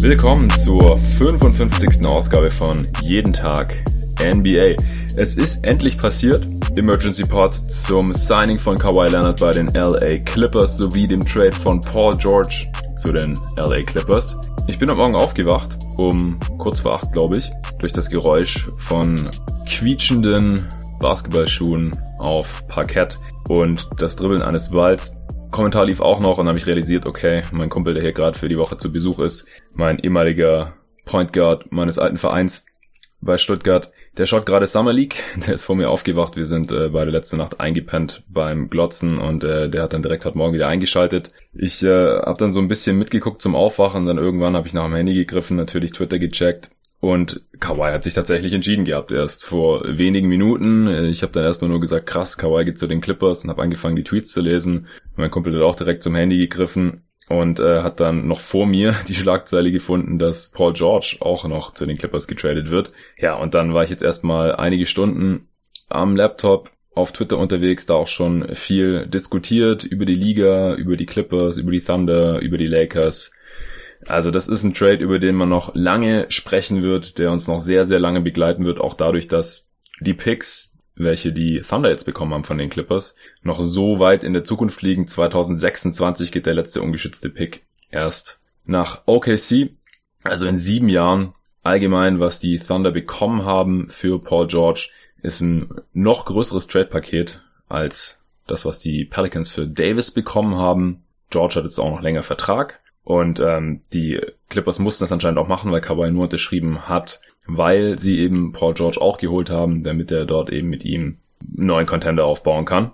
Willkommen zur 55. Ausgabe von Jeden Tag NBA. Es ist endlich passiert. Emergency Pod zum Signing von Kawhi Leonard bei den LA Clippers sowie dem Trade von Paul George zu den LA Clippers. Ich bin am Morgen aufgewacht, um kurz vor acht, glaube ich, durch das Geräusch von quietschenden Basketballschuhen auf Parkett und das Dribbeln eines Balls. Kommentar lief auch noch und habe ich realisiert, okay, mein Kumpel, der hier gerade für die Woche zu Besuch ist, mein ehemaliger Point Guard meines alten Vereins bei Stuttgart, der schaut gerade Summer League, der ist vor mir aufgewacht, wir sind äh, beide letzte Nacht eingepennt beim Glotzen und äh, der hat dann direkt heute Morgen wieder eingeschaltet. Ich äh, habe dann so ein bisschen mitgeguckt zum Aufwachen, dann irgendwann habe ich nach dem Handy gegriffen, natürlich Twitter gecheckt und Kawhi hat sich tatsächlich entschieden gehabt, erst vor wenigen Minuten. Ich habe dann erstmal nur gesagt, krass, Kawhi geht zu den Clippers und habe angefangen, die Tweets zu lesen. Mein Kumpel hat auch direkt zum Handy gegriffen und äh, hat dann noch vor mir die Schlagzeile gefunden, dass Paul George auch noch zu den Clippers getradet wird. Ja, und dann war ich jetzt erstmal einige Stunden am Laptop auf Twitter unterwegs, da auch schon viel diskutiert über die Liga, über die Clippers, über die Thunder, über die Lakers also das ist ein Trade, über den man noch lange sprechen wird, der uns noch sehr, sehr lange begleiten wird, auch dadurch, dass die Picks, welche die Thunder jetzt bekommen haben von den Clippers, noch so weit in der Zukunft liegen. 2026 geht der letzte ungeschützte Pick erst nach OKC. Also in sieben Jahren allgemein, was die Thunder bekommen haben für Paul George, ist ein noch größeres Trade-Paket als das, was die Pelicans für Davis bekommen haben. George hat jetzt auch noch länger Vertrag. Und ähm, die Clippers mussten das anscheinend auch machen, weil Kawhi nur unterschrieben hat, weil sie eben Paul George auch geholt haben, damit er dort eben mit ihm einen neuen Contender aufbauen kann.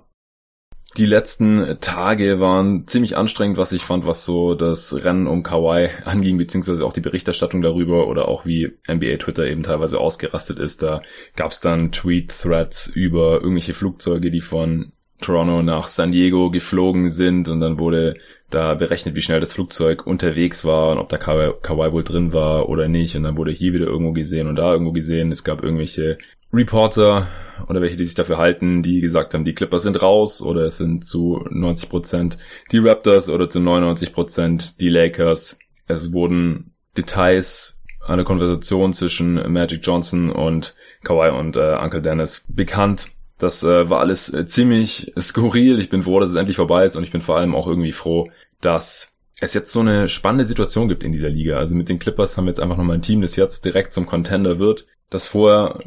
Die letzten Tage waren ziemlich anstrengend, was ich fand, was so das Rennen um Kawhi anging, beziehungsweise auch die Berichterstattung darüber oder auch wie NBA Twitter eben teilweise ausgerastet ist. Da gab es dann Tweet-Threads über irgendwelche Flugzeuge, die von Toronto nach San Diego geflogen sind und dann wurde da berechnet, wie schnell das Flugzeug unterwegs war und ob da Kawhi wohl drin war oder nicht. Und dann wurde hier wieder irgendwo gesehen und da irgendwo gesehen. Es gab irgendwelche Reporter oder welche, die sich dafür halten, die gesagt haben, die Clippers sind raus oder es sind zu 90 Prozent die Raptors oder zu 99 Prozent die Lakers. Es wurden Details einer Konversation zwischen Magic Johnson und Kawhi und äh, Uncle Dennis bekannt. Das äh, war alles äh, ziemlich skurril. Ich bin froh, dass es endlich vorbei ist und ich bin vor allem auch irgendwie froh, dass es jetzt so eine spannende Situation gibt in dieser Liga. Also mit den Clippers haben wir jetzt einfach nochmal ein Team, das jetzt direkt zum Contender wird, das vorher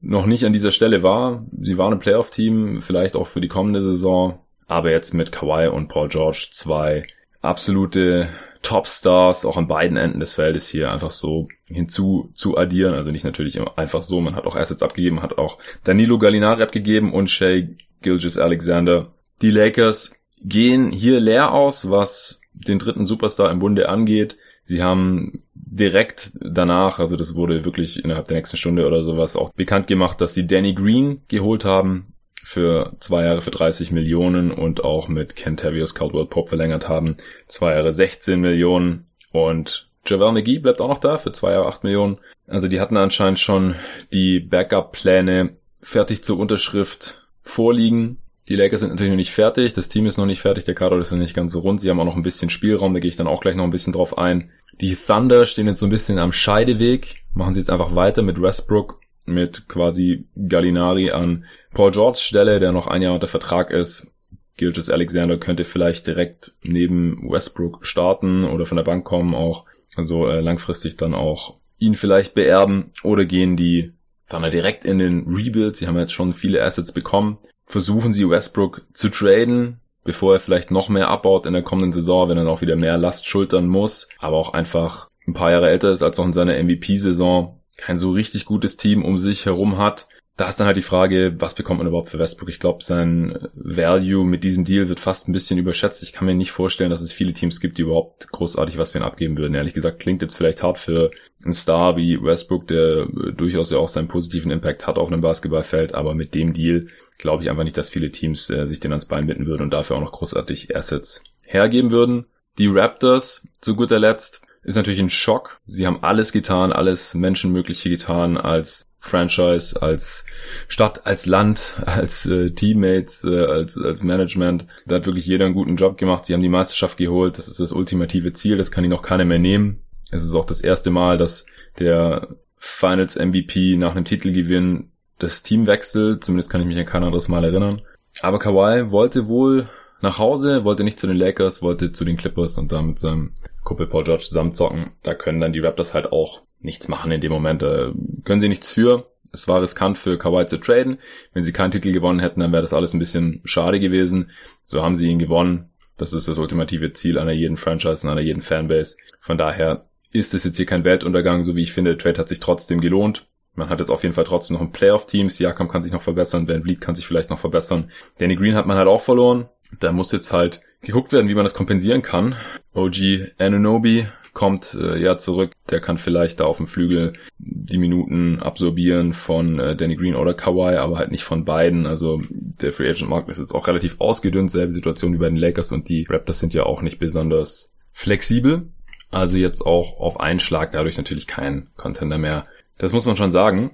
noch nicht an dieser Stelle war. Sie waren ein Playoff-Team, vielleicht auch für die kommende Saison, aber jetzt mit Kawhi und Paul George zwei absolute Topstars auch an beiden Enden des Feldes hier einfach so hinzu zu addieren. Also nicht natürlich einfach so, man hat auch Assets abgegeben, hat auch Danilo Gallinari abgegeben und Shea Gilgis Alexander. Die Lakers gehen hier leer aus, was den dritten Superstar im Bunde angeht. Sie haben direkt danach, also das wurde wirklich innerhalb der nächsten Stunde oder sowas auch bekannt gemacht, dass sie Danny Green geholt haben für zwei Jahre für 30 Millionen und auch mit Kentavious Caldwell Pope verlängert haben. Zwei Jahre 16 Millionen und Javel McGee bleibt auch noch da für zwei Jahre 8 Millionen. Also die hatten anscheinend schon die Backup-Pläne fertig zur Unterschrift vorliegen. Die Lakers sind natürlich noch nicht fertig, das Team ist noch nicht fertig, der Kader ist noch nicht ganz so rund, sie haben auch noch ein bisschen Spielraum, da gehe ich dann auch gleich noch ein bisschen drauf ein. Die Thunder stehen jetzt so ein bisschen am Scheideweg, machen sie jetzt einfach weiter mit Westbrook mit quasi Gallinari an Paul George Stelle, der noch ein Jahr unter Vertrag ist. Gilgis Alexander könnte vielleicht direkt neben Westbrook starten oder von der Bank kommen auch. Also äh, langfristig dann auch ihn vielleicht beerben oder gehen die Thunder direkt in den Rebuild. Sie haben jetzt schon viele Assets bekommen. Versuchen sie Westbrook zu traden, bevor er vielleicht noch mehr abbaut in der kommenden Saison, wenn er auch wieder mehr Last schultern muss, aber auch einfach ein paar Jahre älter ist als auch in seiner MVP-Saison kein so richtig gutes Team um sich herum hat. Da ist dann halt die Frage, was bekommt man überhaupt für Westbrook? Ich glaube, sein Value mit diesem Deal wird fast ein bisschen überschätzt. Ich kann mir nicht vorstellen, dass es viele Teams gibt, die überhaupt großartig was für ihn abgeben würden. Ehrlich gesagt, klingt jetzt vielleicht hart für einen Star wie Westbrook, der durchaus ja auch seinen positiven Impact hat auf einem Basketballfeld, aber mit dem Deal glaube ich einfach nicht, dass viele Teams äh, sich den ans Bein binden würden und dafür auch noch großartig Assets hergeben würden. Die Raptors, zu guter Letzt, ist natürlich ein Schock. Sie haben alles getan, alles Menschenmögliche getan als Franchise, als Stadt, als Land, als äh, Teammates, äh, als, als Management. Da hat wirklich jeder einen guten Job gemacht. Sie haben die Meisterschaft geholt. Das ist das ultimative Ziel. Das kann ihn noch keiner mehr nehmen. Es ist auch das erste Mal, dass der Finals MVP nach einem Titelgewinn das Team wechselt. Zumindest kann ich mich an kein anderes Mal erinnern. Aber Kawhi wollte wohl nach Hause, wollte nicht zu den Lakers, wollte zu den Clippers und da mit seinem Kumpel Paul George zusammenzocken. Da können dann die Raptors halt auch nichts machen in dem Moment. Da können sie nichts für. Es war riskant für Kawhi zu traden. Wenn sie keinen Titel gewonnen hätten, dann wäre das alles ein bisschen schade gewesen. So haben sie ihn gewonnen. Das ist das ultimative Ziel einer jeden Franchise und einer jeden Fanbase. Von daher ist es jetzt hier kein Weltuntergang, so wie ich finde. Der Trade hat sich trotzdem gelohnt. Man hat jetzt auf jeden Fall trotzdem noch ein Playoff-Team. Siakam kann sich noch verbessern. Van Vliet kann sich vielleicht noch verbessern. Danny Green hat man halt auch verloren. Da muss jetzt halt geguckt werden, wie man das kompensieren kann. OG Anunobi kommt äh, ja zurück. Der kann vielleicht da auf dem Flügel die Minuten absorbieren von äh, Danny Green oder Kawhi, aber halt nicht von beiden. Also der Free Agent Markt ist jetzt auch relativ ausgedünnt. Selbe Situation wie bei den Lakers und die Raptors sind ja auch nicht besonders flexibel. Also jetzt auch auf einen Schlag dadurch natürlich kein Contender mehr. Das muss man schon sagen.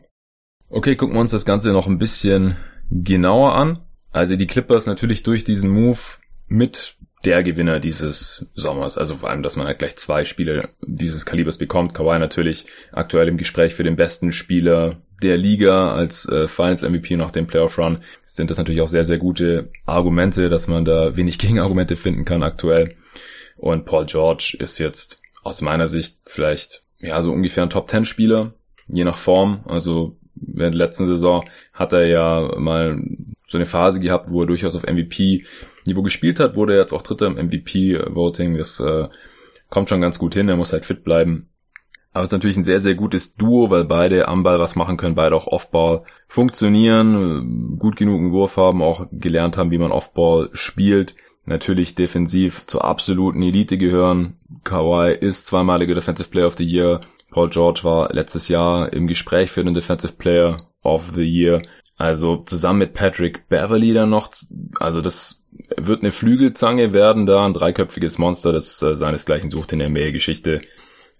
Okay, gucken wir uns das Ganze noch ein bisschen genauer an. Also die Clippers natürlich durch diesen Move mit der Gewinner dieses Sommers. Also vor allem, dass man halt gleich zwei Spiele dieses Kalibers bekommt. Kawhi natürlich aktuell im Gespräch für den besten Spieler der Liga als äh, Finals MVP nach dem Playoff Run. Sind das natürlich auch sehr, sehr gute Argumente, dass man da wenig Gegenargumente finden kann aktuell. Und Paul George ist jetzt aus meiner Sicht vielleicht ja so ungefähr ein Top 10 Spieler, je nach Form. Also während der letzten Saison hat er ja mal so eine Phase gehabt, wo er durchaus auf MVP-Niveau gespielt hat, wurde er jetzt auch Dritter im MVP-Voting. Das äh, kommt schon ganz gut hin, er muss halt fit bleiben. Aber es ist natürlich ein sehr, sehr gutes Duo, weil beide am Ball was machen können, beide auch Offball funktionieren, gut genug einen Wurf haben, auch gelernt haben, wie man Offball spielt. Natürlich defensiv zur absoluten Elite gehören. Kawhi ist zweimaliger Defensive Player of the Year. Paul George war letztes Jahr im Gespräch für den Defensive Player of the Year. Also zusammen mit Patrick Beverly dann noch, also das wird eine Flügelzange werden da, ein dreiköpfiges Monster, das äh, seinesgleichen sucht in der NBA-Geschichte.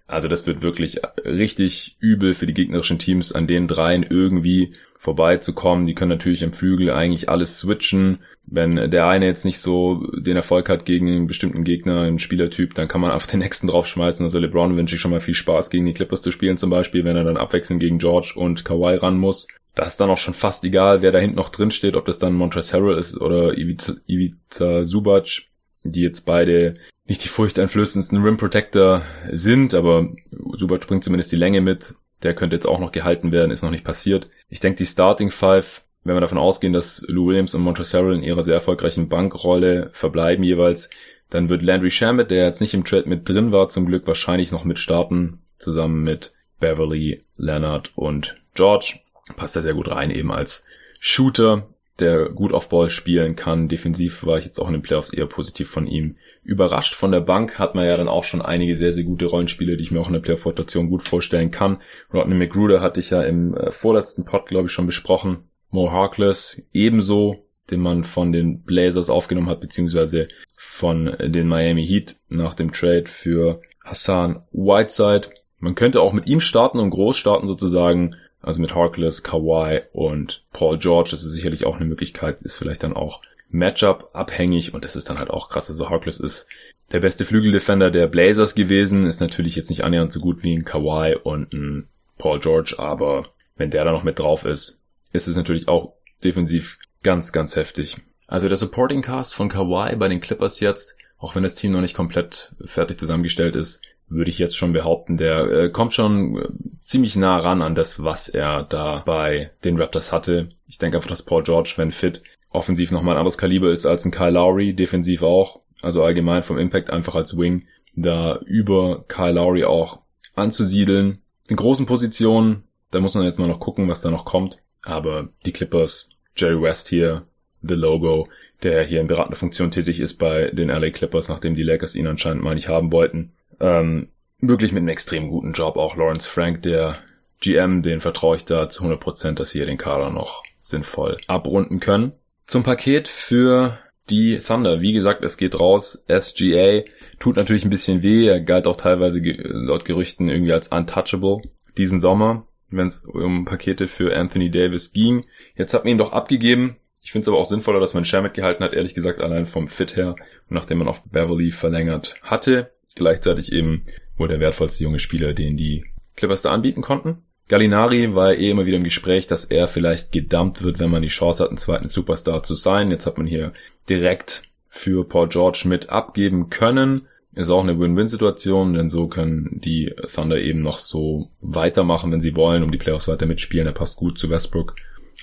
Also das wird wirklich richtig übel für die gegnerischen Teams, an den dreien irgendwie vorbeizukommen. Die können natürlich im Flügel eigentlich alles switchen. Wenn der eine jetzt nicht so den Erfolg hat gegen einen bestimmten Gegner, einen Spielertyp, dann kann man einfach den nächsten draufschmeißen. Also LeBron wünsche ich schon mal viel Spaß gegen die Clippers zu spielen zum Beispiel, wenn er dann abwechselnd gegen George und Kawhi ran muss. Da ist dann auch schon fast egal, wer da hinten noch drin steht, ob das dann Montrezl Harrell ist oder Ivica, Ivica Subac, die jetzt beide nicht die furchteinflößendsten Rim Protector sind, aber Subac bringt zumindest die Länge mit. Der könnte jetzt auch noch gehalten werden, ist noch nicht passiert. Ich denke, die Starting Five, wenn wir davon ausgehen, dass Lou Williams und Montrezl Harrell in ihrer sehr erfolgreichen Bankrolle verbleiben jeweils, dann wird Landry Shamet, der jetzt nicht im Trade mit drin war, zum Glück wahrscheinlich noch mit starten, zusammen mit Beverly, Leonard und George passt da sehr gut rein, eben als Shooter, der gut auf Ball spielen kann. Defensiv war ich jetzt auch in den Playoffs eher positiv von ihm überrascht. Von der Bank hat man ja dann auch schon einige sehr, sehr gute Rollenspiele, die ich mir auch in der Playoff-Rotation gut vorstellen kann. Rodney McGruder hatte ich ja im äh, vorletzten Pod, glaube ich, schon besprochen. Mo Harkless ebenso, den man von den Blazers aufgenommen hat, beziehungsweise von den Miami Heat nach dem Trade für Hassan Whiteside. Man könnte auch mit ihm starten und groß starten sozusagen also mit Harkless, Kawhi und Paul George, das ist sicherlich auch eine Möglichkeit, ist vielleicht dann auch Matchup abhängig und das ist dann halt auch krass. Also Harkless ist der beste Flügeldefender der Blazers gewesen, ist natürlich jetzt nicht annähernd so gut wie ein Kawhi und ein Paul George, aber wenn der da noch mit drauf ist, ist es natürlich auch defensiv ganz, ganz heftig. Also der Supporting Cast von Kawhi bei den Clippers jetzt, auch wenn das Team noch nicht komplett fertig zusammengestellt ist, würde ich jetzt schon behaupten, der äh, kommt schon äh, ziemlich nah ran an das, was er da bei den Raptors hatte. Ich denke einfach, dass Paul George, wenn fit, offensiv nochmal ein anderes Kaliber ist als ein Kyle Lowry, defensiv auch. Also allgemein vom Impact einfach als Wing, da über Kyle Lowry auch anzusiedeln. In großen Positionen, da muss man jetzt mal noch gucken, was da noch kommt. Aber die Clippers, Jerry West hier, The Logo, der hier in beratender Funktion tätig ist bei den LA Clippers, nachdem die Lakers ihn anscheinend mal nicht haben wollten ähm, wirklich mit einem extrem guten Job. Auch Lawrence Frank, der GM, den vertraue ich da zu 100%, dass sie hier den Kader noch sinnvoll abrunden können. Zum Paket für die Thunder. Wie gesagt, es geht raus. SGA tut natürlich ein bisschen weh. Er galt auch teilweise laut Gerüchten irgendwie als untouchable diesen Sommer, wenn es um Pakete für Anthony Davis ging. Jetzt hat man ihn doch abgegeben. Ich finde es aber auch sinnvoller, dass man Shamit gehalten hat, ehrlich gesagt, allein vom Fit her, nachdem man auf Beverly verlängert hatte. Gleichzeitig eben wohl der wertvollste junge Spieler, den die Clippers da anbieten konnten. Gallinari war eh immer wieder im Gespräch, dass er vielleicht gedumpt wird, wenn man die Chance hat, einen zweiten Superstar zu sein. Jetzt hat man hier direkt für Paul George mit abgeben können. Ist auch eine Win-Win-Situation, denn so können die Thunder eben noch so weitermachen, wenn sie wollen, um die Playoffs weiter mitspielen. Er passt gut zu Westbrook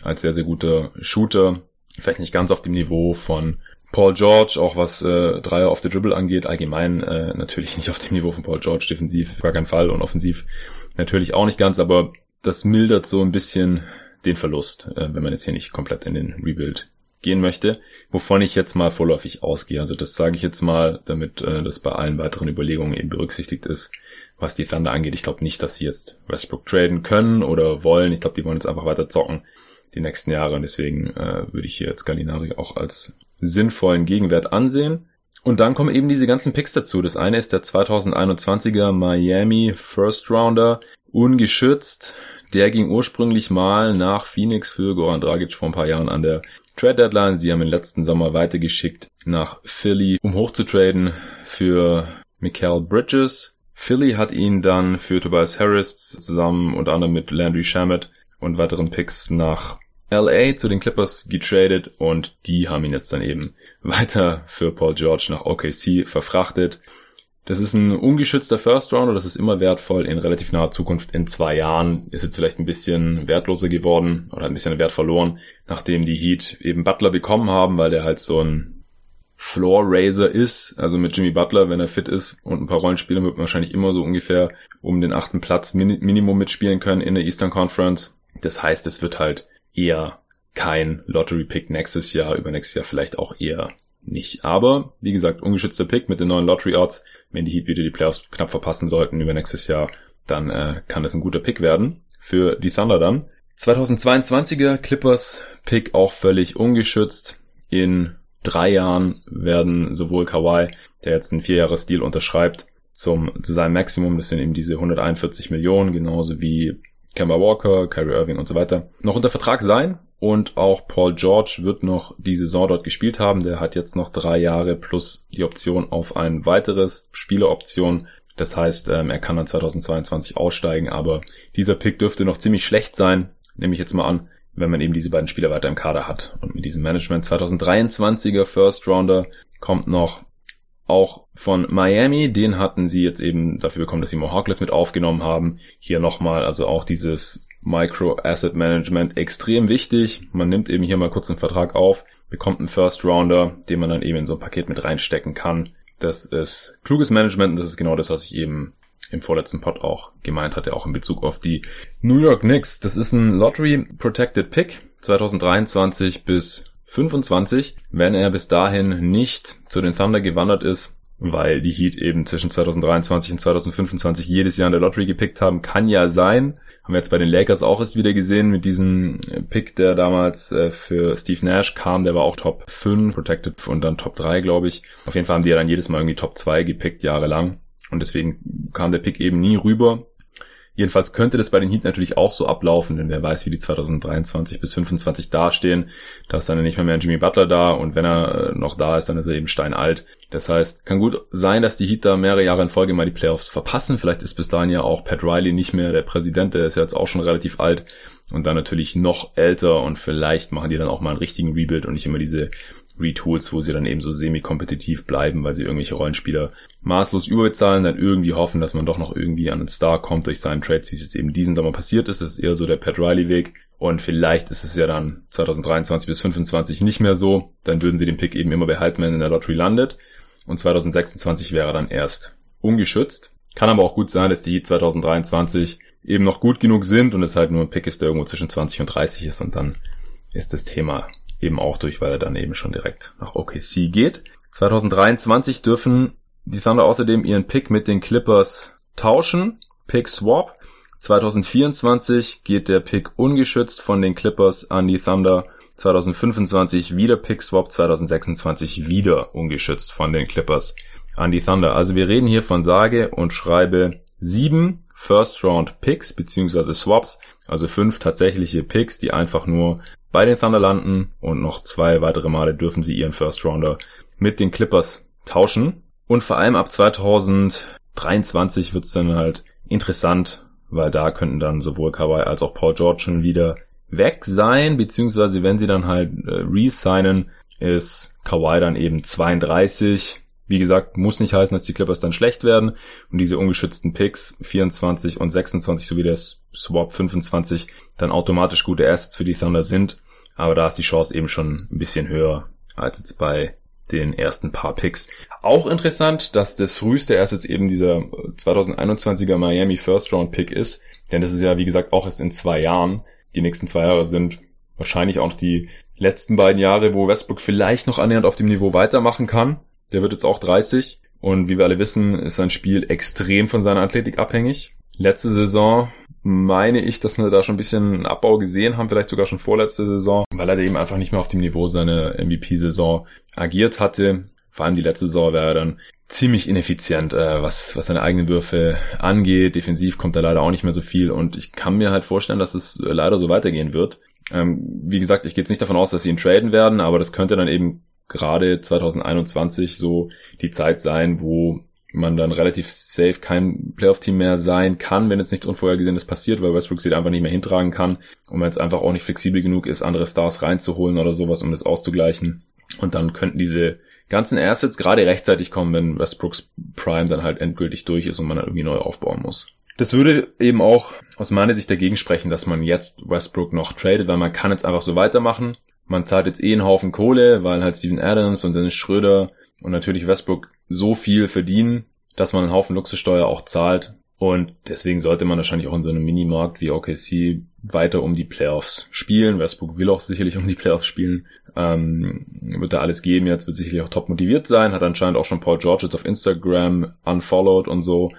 als sehr, sehr guter Shooter. Vielleicht nicht ganz auf dem Niveau von Paul George, auch was äh, Dreier auf the Dribble angeht, allgemein äh, natürlich nicht auf dem Niveau von Paul George, defensiv gar keinen Fall und offensiv natürlich auch nicht ganz, aber das mildert so ein bisschen den Verlust, äh, wenn man jetzt hier nicht komplett in den Rebuild gehen möchte, wovon ich jetzt mal vorläufig ausgehe. Also das sage ich jetzt mal, damit äh, das bei allen weiteren Überlegungen eben berücksichtigt ist, was die Thunder angeht. Ich glaube nicht, dass sie jetzt Westbrook traden können oder wollen. Ich glaube, die wollen jetzt einfach weiter zocken die nächsten Jahre und deswegen äh, würde ich hier jetzt Gallinari auch als sinnvollen Gegenwert ansehen. Und dann kommen eben diese ganzen Picks dazu. Das eine ist der 2021er Miami First Rounder, ungeschützt. Der ging ursprünglich mal nach Phoenix für Goran Dragic vor ein paar Jahren an der Trade Deadline. Sie haben den letzten Sommer weitergeschickt nach Philly, um hochzutraden für Mikael Bridges. Philly hat ihn dann für Tobias Harris zusammen unter anderem mit Landry Shamet und weiteren Picks nach LA zu den Clippers getradet und die haben ihn jetzt dann eben weiter für Paul George nach OKC verfrachtet. Das ist ein ungeschützter First Rounder, das ist immer wertvoll in relativ naher Zukunft. In zwei Jahren ist jetzt vielleicht ein bisschen wertloser geworden oder ein bisschen Wert verloren, nachdem die Heat eben Butler bekommen haben, weil der halt so ein Floor Raiser ist. Also mit Jimmy Butler, wenn er fit ist und ein paar Rollenspieler wird man wahrscheinlich immer so ungefähr um den achten Platz Minimum mitspielen können in der Eastern Conference. Das heißt, es wird halt eher kein Lottery Pick nächstes Jahr, übernächstes Jahr vielleicht auch eher nicht. Aber, wie gesagt, ungeschützter Pick mit den neuen Lottery Odds. Wenn die Heat wieder die Playoffs knapp verpassen sollten über nächstes Jahr, dann äh, kann das ein guter Pick werden für die Thunder dann. 2022er Clippers Pick auch völlig ungeschützt. In drei Jahren werden sowohl Kawhi, der jetzt einen Vierjahres-Deal unterschreibt, zum, zu seinem Maximum, das sind eben diese 141 Millionen, genauso wie Kemba Walker, Kyrie Irving und so weiter, noch unter Vertrag sein. Und auch Paul George wird noch die Saison dort gespielt haben. Der hat jetzt noch drei Jahre plus die Option auf ein weiteres Spieleroption. Das heißt, ähm, er kann dann 2022 aussteigen, aber dieser Pick dürfte noch ziemlich schlecht sein, nehme ich jetzt mal an, wenn man eben diese beiden Spieler weiter im Kader hat. Und mit diesem Management 2023er First Rounder kommt noch auch von Miami, den hatten sie jetzt eben dafür bekommen, dass sie Mo Hawkless mit aufgenommen haben. Hier nochmal, also auch dieses Micro Asset Management extrem wichtig. Man nimmt eben hier mal kurz einen Vertrag auf, bekommt einen First Rounder, den man dann eben in so ein Paket mit reinstecken kann. Das ist kluges Management und das ist genau das, was ich eben im vorletzten Pod auch gemeint hatte, auch in Bezug auf die New York Knicks. Das ist ein Lottery Protected Pick 2023 bis 25, wenn er bis dahin nicht zu den Thunder gewandert ist, weil die Heat eben zwischen 2023 und 2025 jedes Jahr in der Lottery gepickt haben, kann ja sein. Haben wir jetzt bei den Lakers auch erst wieder gesehen mit diesem Pick, der damals äh, für Steve Nash kam. Der war auch Top 5, Protected und dann Top 3, glaube ich. Auf jeden Fall haben die ja dann jedes Mal irgendwie Top 2 gepickt, jahrelang. Und deswegen kam der Pick eben nie rüber. Jedenfalls könnte das bei den Heat natürlich auch so ablaufen, denn wer weiß, wie die 2023 bis 25 dastehen. Da ist dann nicht mehr, mehr Jimmy Butler da und wenn er äh, noch da ist, dann ist er eben steinalt. Das heißt, kann gut sein, dass die Heat da mehrere Jahre in Folge mal die Playoffs verpassen. Vielleicht ist bis dahin ja auch Pat Riley nicht mehr der Präsident, der ist ja jetzt auch schon relativ alt und dann natürlich noch älter und vielleicht machen die dann auch mal einen richtigen Rebuild und nicht immer diese Retools, wo sie dann eben so semi-kompetitiv bleiben, weil sie irgendwelche Rollenspieler maßlos überbezahlen, dann irgendwie hoffen, dass man doch noch irgendwie an einen Star kommt durch seinen Trades, wie es jetzt eben diesen Sommer passiert ist. Das ist eher so der Pat Riley-Weg. Und vielleicht ist es ja dann 2023 bis 2025 nicht mehr so. Dann würden sie den Pick eben immer behalten, wenn er in der Lottery landet. Und 2026 wäre dann erst ungeschützt. Kann aber auch gut sein, dass die Heat 2023 eben noch gut genug sind und es halt nur ein Pick ist, der irgendwo zwischen 20 und 30 ist und dann ist das Thema eben auch durch, weil er dann eben schon direkt nach OKC geht. 2023 dürfen die Thunder außerdem ihren Pick mit den Clippers tauschen. Pick Swap. 2024 geht der Pick ungeschützt von den Clippers an die Thunder. 2025 wieder Pick Swap, 2026 wieder ungeschützt von den Clippers an die Thunder. Also wir reden hier von sage und schreibe sieben First Round Picks beziehungsweise Swaps, also fünf tatsächliche Picks, die einfach nur bei den Thunder landen und noch zwei weitere Male dürfen sie ihren First Rounder mit den Clippers tauschen. Und vor allem ab 2023 wird's dann halt interessant, weil da könnten dann sowohl Kawhi als auch Paul George schon wieder weg sein, beziehungsweise wenn sie dann halt äh, resignen, ist Kawhi dann eben 32. Wie gesagt, muss nicht heißen, dass die Clippers dann schlecht werden und diese ungeschützten Picks 24 und 26 sowie der Swap 25 dann automatisch gute Assets für die Thunder sind. Aber da ist die Chance eben schon ein bisschen höher als jetzt bei den ersten paar Picks. Auch interessant, dass das früheste jetzt eben dieser 2021er Miami First Round Pick ist, denn das ist ja wie gesagt auch erst in zwei Jahren. Die nächsten zwei Jahre sind wahrscheinlich auch noch die letzten beiden Jahre, wo Westbrook vielleicht noch annähernd auf dem Niveau weitermachen kann. Der wird jetzt auch 30 und wie wir alle wissen, ist sein Spiel extrem von seiner Athletik abhängig. Letzte Saison meine ich, dass wir da schon ein bisschen Abbau gesehen haben, vielleicht sogar schon vorletzte Saison, weil er eben einfach nicht mehr auf dem Niveau seiner MVP-Saison agiert hatte. Vor allem die letzte Saison wäre er dann ziemlich ineffizient, äh, was, was seine eigenen Würfe angeht. Defensiv kommt da leider auch nicht mehr so viel und ich kann mir halt vorstellen, dass es leider so weitergehen wird. Ähm, wie gesagt, ich gehe jetzt nicht davon aus, dass sie ihn traden werden, aber das könnte dann eben gerade 2021 so die Zeit sein, wo man dann relativ safe kein Playoff-Team mehr sein kann, wenn jetzt nichts Unvorhergesehenes passiert, weil Westbrook sie einfach nicht mehr hintragen kann und man jetzt einfach auch nicht flexibel genug ist, andere Stars reinzuholen oder sowas, um das auszugleichen. Und dann könnten diese ganzen Assets gerade rechtzeitig kommen, wenn Westbrooks Prime dann halt endgültig durch ist und man dann irgendwie neu aufbauen muss. Das würde eben auch aus meiner Sicht dagegen sprechen, dass man jetzt Westbrook noch tradet, weil man kann jetzt einfach so weitermachen. Man zahlt jetzt eh einen Haufen Kohle, weil halt Steven Adams und Dennis Schröder und natürlich Westbrook so viel verdienen, dass man einen Haufen Luxussteuer auch zahlt. Und deswegen sollte man wahrscheinlich auch in so einem Minimarkt wie OKC weiter um die Playoffs spielen. Westbrook will auch sicherlich um die Playoffs spielen. Ähm, wird da alles geben jetzt, wird sicherlich auch top motiviert sein. Hat anscheinend auch schon Paul George auf Instagram unfollowed und so.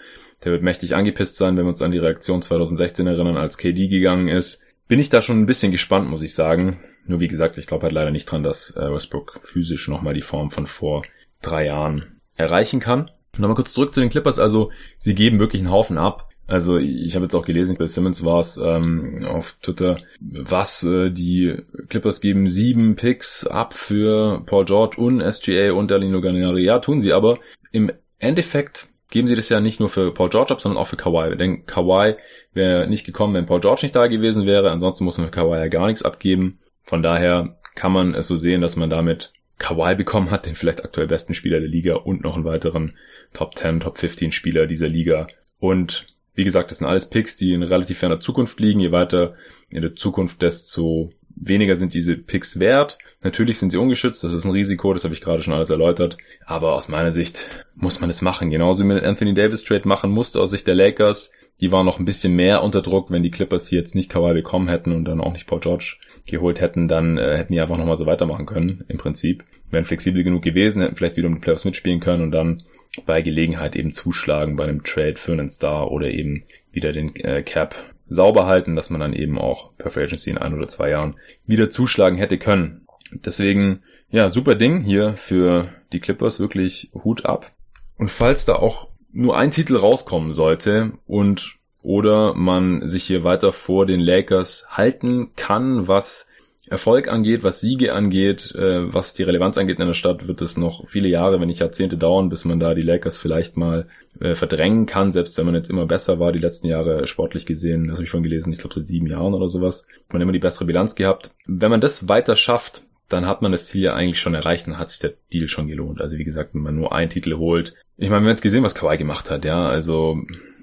Der wird mächtig angepisst sein, wenn wir uns an die Reaktion 2016 erinnern, als KD gegangen ist. Bin ich da schon ein bisschen gespannt, muss ich sagen. Nur wie gesagt, ich glaube halt leider nicht dran, dass äh, Westbrook physisch nochmal die Form von vor drei Jahren erreichen kann. Nochmal kurz zurück zu den Clippers. Also sie geben wirklich einen Haufen ab. Also ich habe jetzt auch gelesen, bei Simmons war es ähm, auf Twitter, was äh, die Clippers geben sieben Picks ab für Paul George und SGA und Danilo Gallinari. Ja, tun sie, aber im Endeffekt geben sie das ja nicht nur für Paul George ab, sondern auch für Kawhi. Denn Kawhi wäre nicht gekommen, wenn Paul George nicht da gewesen wäre. Ansonsten muss man für Kawhi ja gar nichts abgeben. Von daher kann man es so sehen, dass man damit Kawhi bekommen hat, den vielleicht aktuell besten Spieler der Liga und noch einen weiteren Top 10, Top 15 Spieler dieser Liga. Und wie gesagt, das sind alles Picks, die in relativ ferner Zukunft liegen. Je weiter in der Zukunft, desto weniger sind diese Picks wert. Natürlich sind sie ungeschützt, das ist ein Risiko, das habe ich gerade schon alles erläutert. Aber aus meiner Sicht muss man es machen. Genauso wie man den Anthony Davis Trade machen musste aus Sicht der Lakers. Die waren noch ein bisschen mehr unter Druck, wenn die Clippers hier jetzt nicht Kawhi bekommen hätten und dann auch nicht Paul George geholt hätten, dann äh, hätten die einfach nochmal so weitermachen können, im Prinzip. Wären flexibel genug gewesen, hätten vielleicht wieder um die Playoffs mitspielen können und dann bei Gelegenheit eben zuschlagen bei einem Trade für einen Star oder eben wieder den äh, Cap sauber halten, dass man dann eben auch per Free Agency in ein oder zwei Jahren wieder zuschlagen hätte können. Deswegen, ja, super Ding hier für die Clippers, wirklich Hut ab. Und falls da auch nur ein Titel rauskommen sollte und oder man sich hier weiter vor den Lakers halten kann, was Erfolg angeht, was Siege angeht, äh, was die Relevanz angeht in der Stadt, wird es noch viele Jahre, wenn nicht Jahrzehnte dauern, bis man da die Lakers vielleicht mal äh, verdrängen kann, selbst wenn man jetzt immer besser war, die letzten Jahre sportlich gesehen, das habe ich schon gelesen, ich glaube seit sieben Jahren oder sowas, hat man immer die bessere Bilanz gehabt. Wenn man das weiter schafft, dann hat man das Ziel ja eigentlich schon erreicht und hat sich der Deal schon gelohnt. Also wie gesagt, wenn man nur einen Titel holt. Ich meine, wir haben jetzt gesehen, was Kawhi gemacht hat, ja, also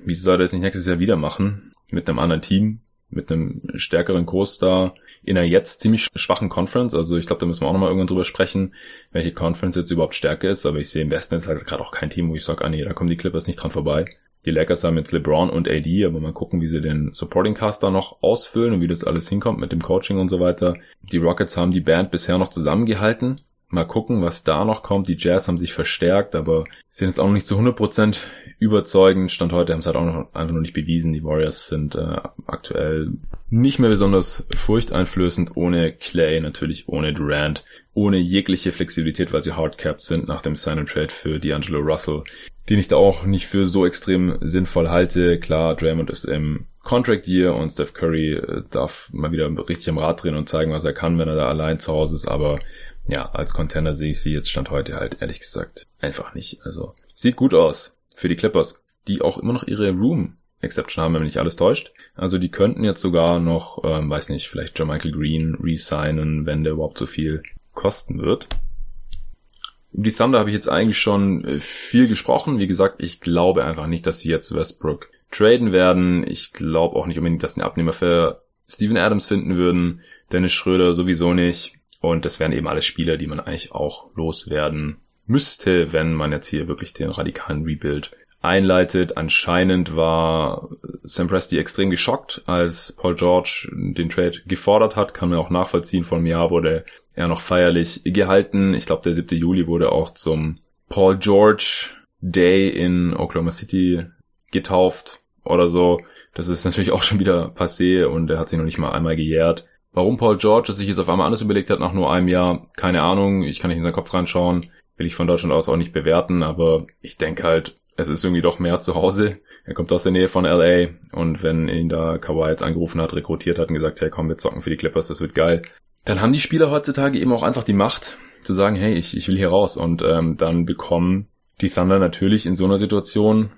wieso soll er das nicht nächstes Jahr wieder machen? Mit einem anderen Team, mit einem stärkeren Co-Star in einer jetzt ziemlich schwachen Conference. Also ich glaube, da müssen wir auch nochmal irgendwann drüber sprechen, welche Conference jetzt überhaupt stärker ist. Aber ich sehe im Westen ist halt gerade auch kein Team, wo ich sage, ah nee, da kommen die Clippers nicht dran vorbei. Die Lakers haben jetzt LeBron und AD, aber mal gucken, wie sie den Supporting Cast da noch ausfüllen und wie das alles hinkommt mit dem Coaching und so weiter. Die Rockets haben die Band bisher noch zusammengehalten. Mal gucken, was da noch kommt. Die Jazz haben sich verstärkt, aber sind jetzt auch noch nicht zu 100% überzeugend. Stand heute haben es halt auch noch einfach noch nicht bewiesen. Die Warriors sind äh, aktuell nicht mehr besonders furchteinflößend ohne Clay, natürlich ohne Durant, ohne jegliche Flexibilität, weil sie hardcapped sind nach dem Sign and Trade für D'Angelo Russell, den ich da auch nicht für so extrem sinnvoll halte. Klar, Draymond ist im Contract Year und Steph Curry äh, darf mal wieder richtig am Rad drehen und zeigen, was er kann, wenn er da allein zu Hause ist, aber ja, als Contender sehe ich sie jetzt Stand heute halt ehrlich gesagt einfach nicht. Also sieht gut aus für die Clippers, die auch immer noch ihre Room Exception haben, wenn mich nicht alles täuscht. Also die könnten jetzt sogar noch, ähm, weiß nicht, vielleicht John Michael Green resignen, wenn der überhaupt so viel kosten wird. Über die Thunder habe ich jetzt eigentlich schon äh, viel gesprochen. Wie gesagt, ich glaube einfach nicht, dass sie jetzt Westbrook traden werden. Ich glaube auch nicht unbedingt, dass sie einen Abnehmer für Steven Adams finden würden. Dennis Schröder sowieso nicht. Und das wären eben alles Spieler, die man eigentlich auch loswerden müsste, wenn man jetzt hier wirklich den radikalen Rebuild einleitet. Anscheinend war Sam Presti extrem geschockt, als Paul George den Trade gefordert hat. Kann man auch nachvollziehen. Vor einem Jahr wurde er noch feierlich gehalten. Ich glaube, der 7. Juli wurde auch zum Paul George Day in Oklahoma City getauft oder so. Das ist natürlich auch schon wieder passé und er hat sich noch nicht mal einmal gejährt. Warum Paul George sich jetzt auf einmal alles überlegt hat nach nur einem Jahr, keine Ahnung. Ich kann nicht in seinen Kopf reinschauen. Will ich von Deutschland aus auch nicht bewerten, aber ich denke halt, es ist irgendwie doch mehr zu Hause. Er kommt aus der Nähe von LA und wenn ihn da Kawhi jetzt angerufen hat, rekrutiert hat und gesagt, hey komm, wir zocken für die Clippers, das wird geil, dann haben die Spieler heutzutage eben auch einfach die Macht zu sagen, hey, ich, ich will hier raus. Und ähm, dann bekommen die Thunder natürlich in so einer Situation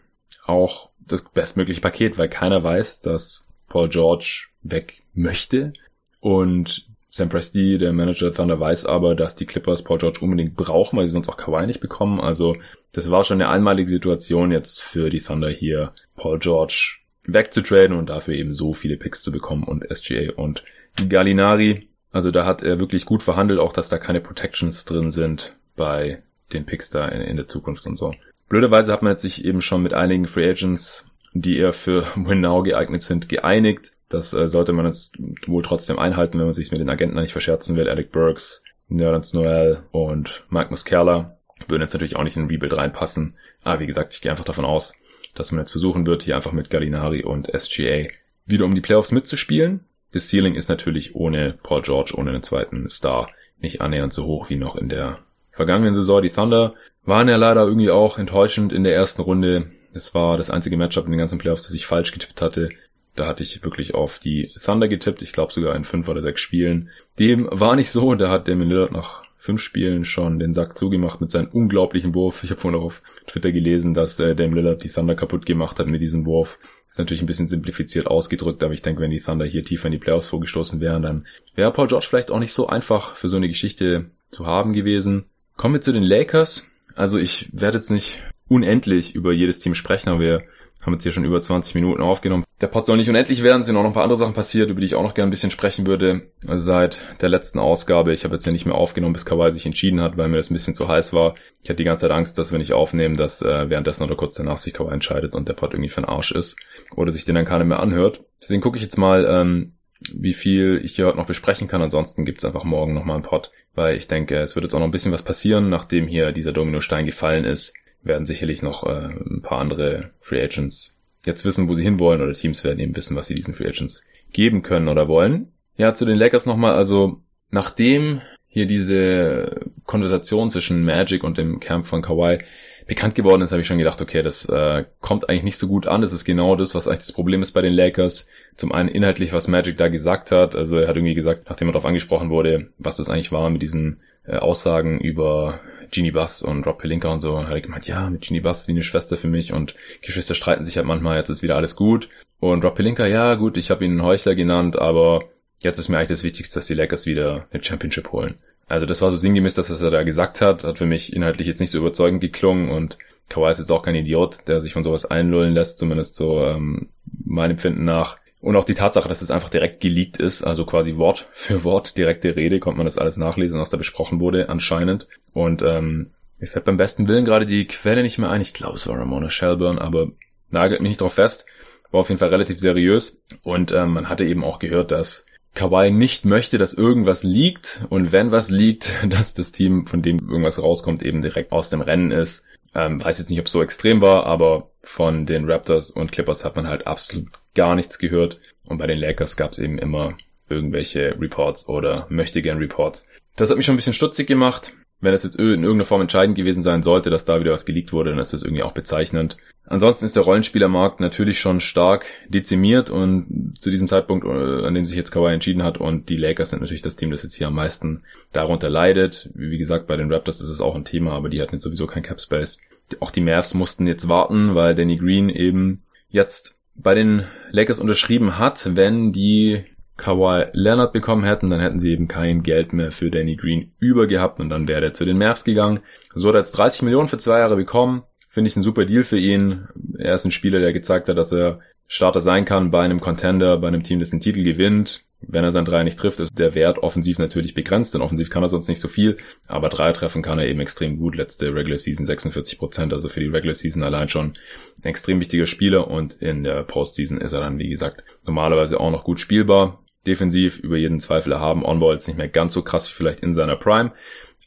auch das bestmögliche Paket, weil keiner weiß, dass Paul George weg möchte. Und Sam Presti, der Manager Thunder, weiß aber, dass die Clippers Paul George unbedingt brauchen, weil sie sonst auch Kawhi nicht bekommen. Also das war schon eine einmalige Situation jetzt für die Thunder hier, Paul George wegzutraden und dafür eben so viele Picks zu bekommen und SGA und Gallinari. Also da hat er wirklich gut verhandelt, auch dass da keine Protections drin sind bei den Picks da in, in der Zukunft und so. Blöderweise hat man jetzt sich eben schon mit einigen Free Agents, die eher für Win Now geeignet sind, geeinigt. Das äh, sollte man jetzt wohl trotzdem einhalten, wenn man sich mit den Agenten nicht verscherzen will. Alec Burks, Nerlens Noel und Mike Muscala würden jetzt natürlich auch nicht in ein Rebuild reinpassen. Aber wie gesagt, ich gehe einfach davon aus, dass man jetzt versuchen wird, hier einfach mit Gallinari und SGA wieder um die Playoffs mitzuspielen. Das Ceiling ist natürlich ohne Paul George, ohne einen zweiten Star nicht annähernd so hoch wie noch in der vergangenen Saison. Die Thunder waren ja leider irgendwie auch enttäuschend in der ersten Runde. Es war das einzige Matchup in den ganzen Playoffs, das ich falsch getippt hatte. Da hatte ich wirklich auf die Thunder getippt. Ich glaube sogar in fünf oder sechs Spielen. Dem war nicht so. Da hat Damon Lillard nach fünf Spielen schon den Sack zugemacht mit seinem unglaublichen Wurf. Ich habe vorhin auch auf Twitter gelesen, dass äh, Dame Lillard die Thunder kaputt gemacht hat mit diesem Wurf. Ist natürlich ein bisschen simplifiziert ausgedrückt, aber ich denke, wenn die Thunder hier tiefer in die Playoffs vorgestoßen wären, dann wäre Paul George vielleicht auch nicht so einfach für so eine Geschichte zu haben gewesen. Kommen wir zu den Lakers. Also ich werde jetzt nicht unendlich über jedes Team sprechen, aber wir haben jetzt hier schon über 20 Minuten aufgenommen. Der Pod soll nicht unendlich werden, es sind auch noch ein paar andere Sachen passiert, über die ich auch noch gerne ein bisschen sprechen würde. Seit der letzten Ausgabe, ich habe jetzt ja nicht mehr aufgenommen, bis Kawhi sich entschieden hat, weil mir das ein bisschen zu heiß war. Ich hatte die ganze Zeit Angst, dass wenn ich aufnehme, dass äh, währenddessen oder kurz danach sich Kawhi entscheidet und der Pod irgendwie für den Arsch ist. Oder sich den dann keiner mehr anhört. Deswegen gucke ich jetzt mal, ähm, wie viel ich hier heute noch besprechen kann. Ansonsten gibt's einfach morgen nochmal einen Pod, weil ich denke, es wird jetzt auch noch ein bisschen was passieren, nachdem hier dieser Dominostein gefallen ist werden sicherlich noch äh, ein paar andere Free Agents jetzt wissen, wo sie hinwollen oder Teams werden eben wissen, was sie diesen Free Agents geben können oder wollen. Ja, zu den Lakers nochmal, also nachdem hier diese Konversation zwischen Magic und dem Camp von Kawhi bekannt geworden ist, habe ich schon gedacht, okay, das äh, kommt eigentlich nicht so gut an. Das ist genau das, was eigentlich das Problem ist bei den Lakers. Zum einen inhaltlich, was Magic da gesagt hat. Also er hat irgendwie gesagt, nachdem er darauf angesprochen wurde, was das eigentlich war mit diesen äh, Aussagen über Genie Bass und Rob Pelinka und so, hat er gemeint, ja, mit Genie Bass wie eine Schwester für mich und Geschwister streiten sich halt manchmal, jetzt ist wieder alles gut. Und Rob Pelinka, ja gut, ich habe ihn einen Heuchler genannt, aber jetzt ist mir eigentlich das Wichtigste, dass die Lakers wieder eine Championship holen. Also das war so sinngemäß, dass was er da gesagt hat, hat für mich inhaltlich jetzt nicht so überzeugend geklungen und Kawhi ist jetzt auch kein Idiot, der sich von sowas einlullen lässt, zumindest so ähm, mein Empfinden nach. Und auch die Tatsache, dass es einfach direkt geleakt ist, also quasi Wort für Wort, direkte Rede, konnte man das alles nachlesen, was da besprochen wurde, anscheinend. Und ähm, mir fällt beim besten Willen gerade die Quelle nicht mehr ein. Ich glaube, es war Ramona Shelburne, aber nagelt mich nicht drauf fest. War auf jeden Fall relativ seriös. Und ähm, man hatte eben auch gehört, dass Kawhi nicht möchte, dass irgendwas liegt. Und wenn was liegt, dass das Team, von dem irgendwas rauskommt, eben direkt aus dem Rennen ist. Ähm, weiß jetzt nicht, ob es so extrem war, aber von den Raptors und Clippers hat man halt absolut gar nichts gehört. Und bei den Lakers gab es eben immer irgendwelche Reports oder möchte gern Reports. Das hat mich schon ein bisschen stutzig gemacht. Wenn es jetzt in irgendeiner Form entscheidend gewesen sein sollte, dass da wieder was geleakt wurde, dann ist das irgendwie auch bezeichnend. Ansonsten ist der Rollenspielermarkt natürlich schon stark dezimiert und zu diesem Zeitpunkt, äh, an dem sich jetzt Kawhi entschieden hat und die Lakers sind natürlich das Team, das jetzt hier am meisten darunter leidet. Wie gesagt, bei den Raptors ist es auch ein Thema, aber die hatten jetzt sowieso kein Cap Space. Auch die Mavs mussten jetzt warten, weil Danny Green eben jetzt bei den Lakers unterschrieben hat, wenn die Kawhi Leonard bekommen hätten, dann hätten sie eben kein Geld mehr für Danny Green über gehabt und dann wäre er zu den Mavs gegangen. So hat er jetzt 30 Millionen für zwei Jahre bekommen. Finde ich ein super Deal für ihn. Er ist ein Spieler, der gezeigt hat, dass er Starter sein kann bei einem Contender, bei einem Team, das den Titel gewinnt. Wenn er sein Dreier nicht trifft, ist der Wert offensiv natürlich begrenzt, denn offensiv kann er sonst nicht so viel, aber Dreier treffen kann er eben extrem gut. Letzte Regular Season 46 Prozent, also für die Regular Season allein schon ein extrem wichtiger Spieler und in der Postseason ist er dann, wie gesagt, normalerweise auch noch gut spielbar defensiv über jeden Zweifel erhaben. On-Ball ist nicht mehr ganz so krass wie vielleicht in seiner Prime,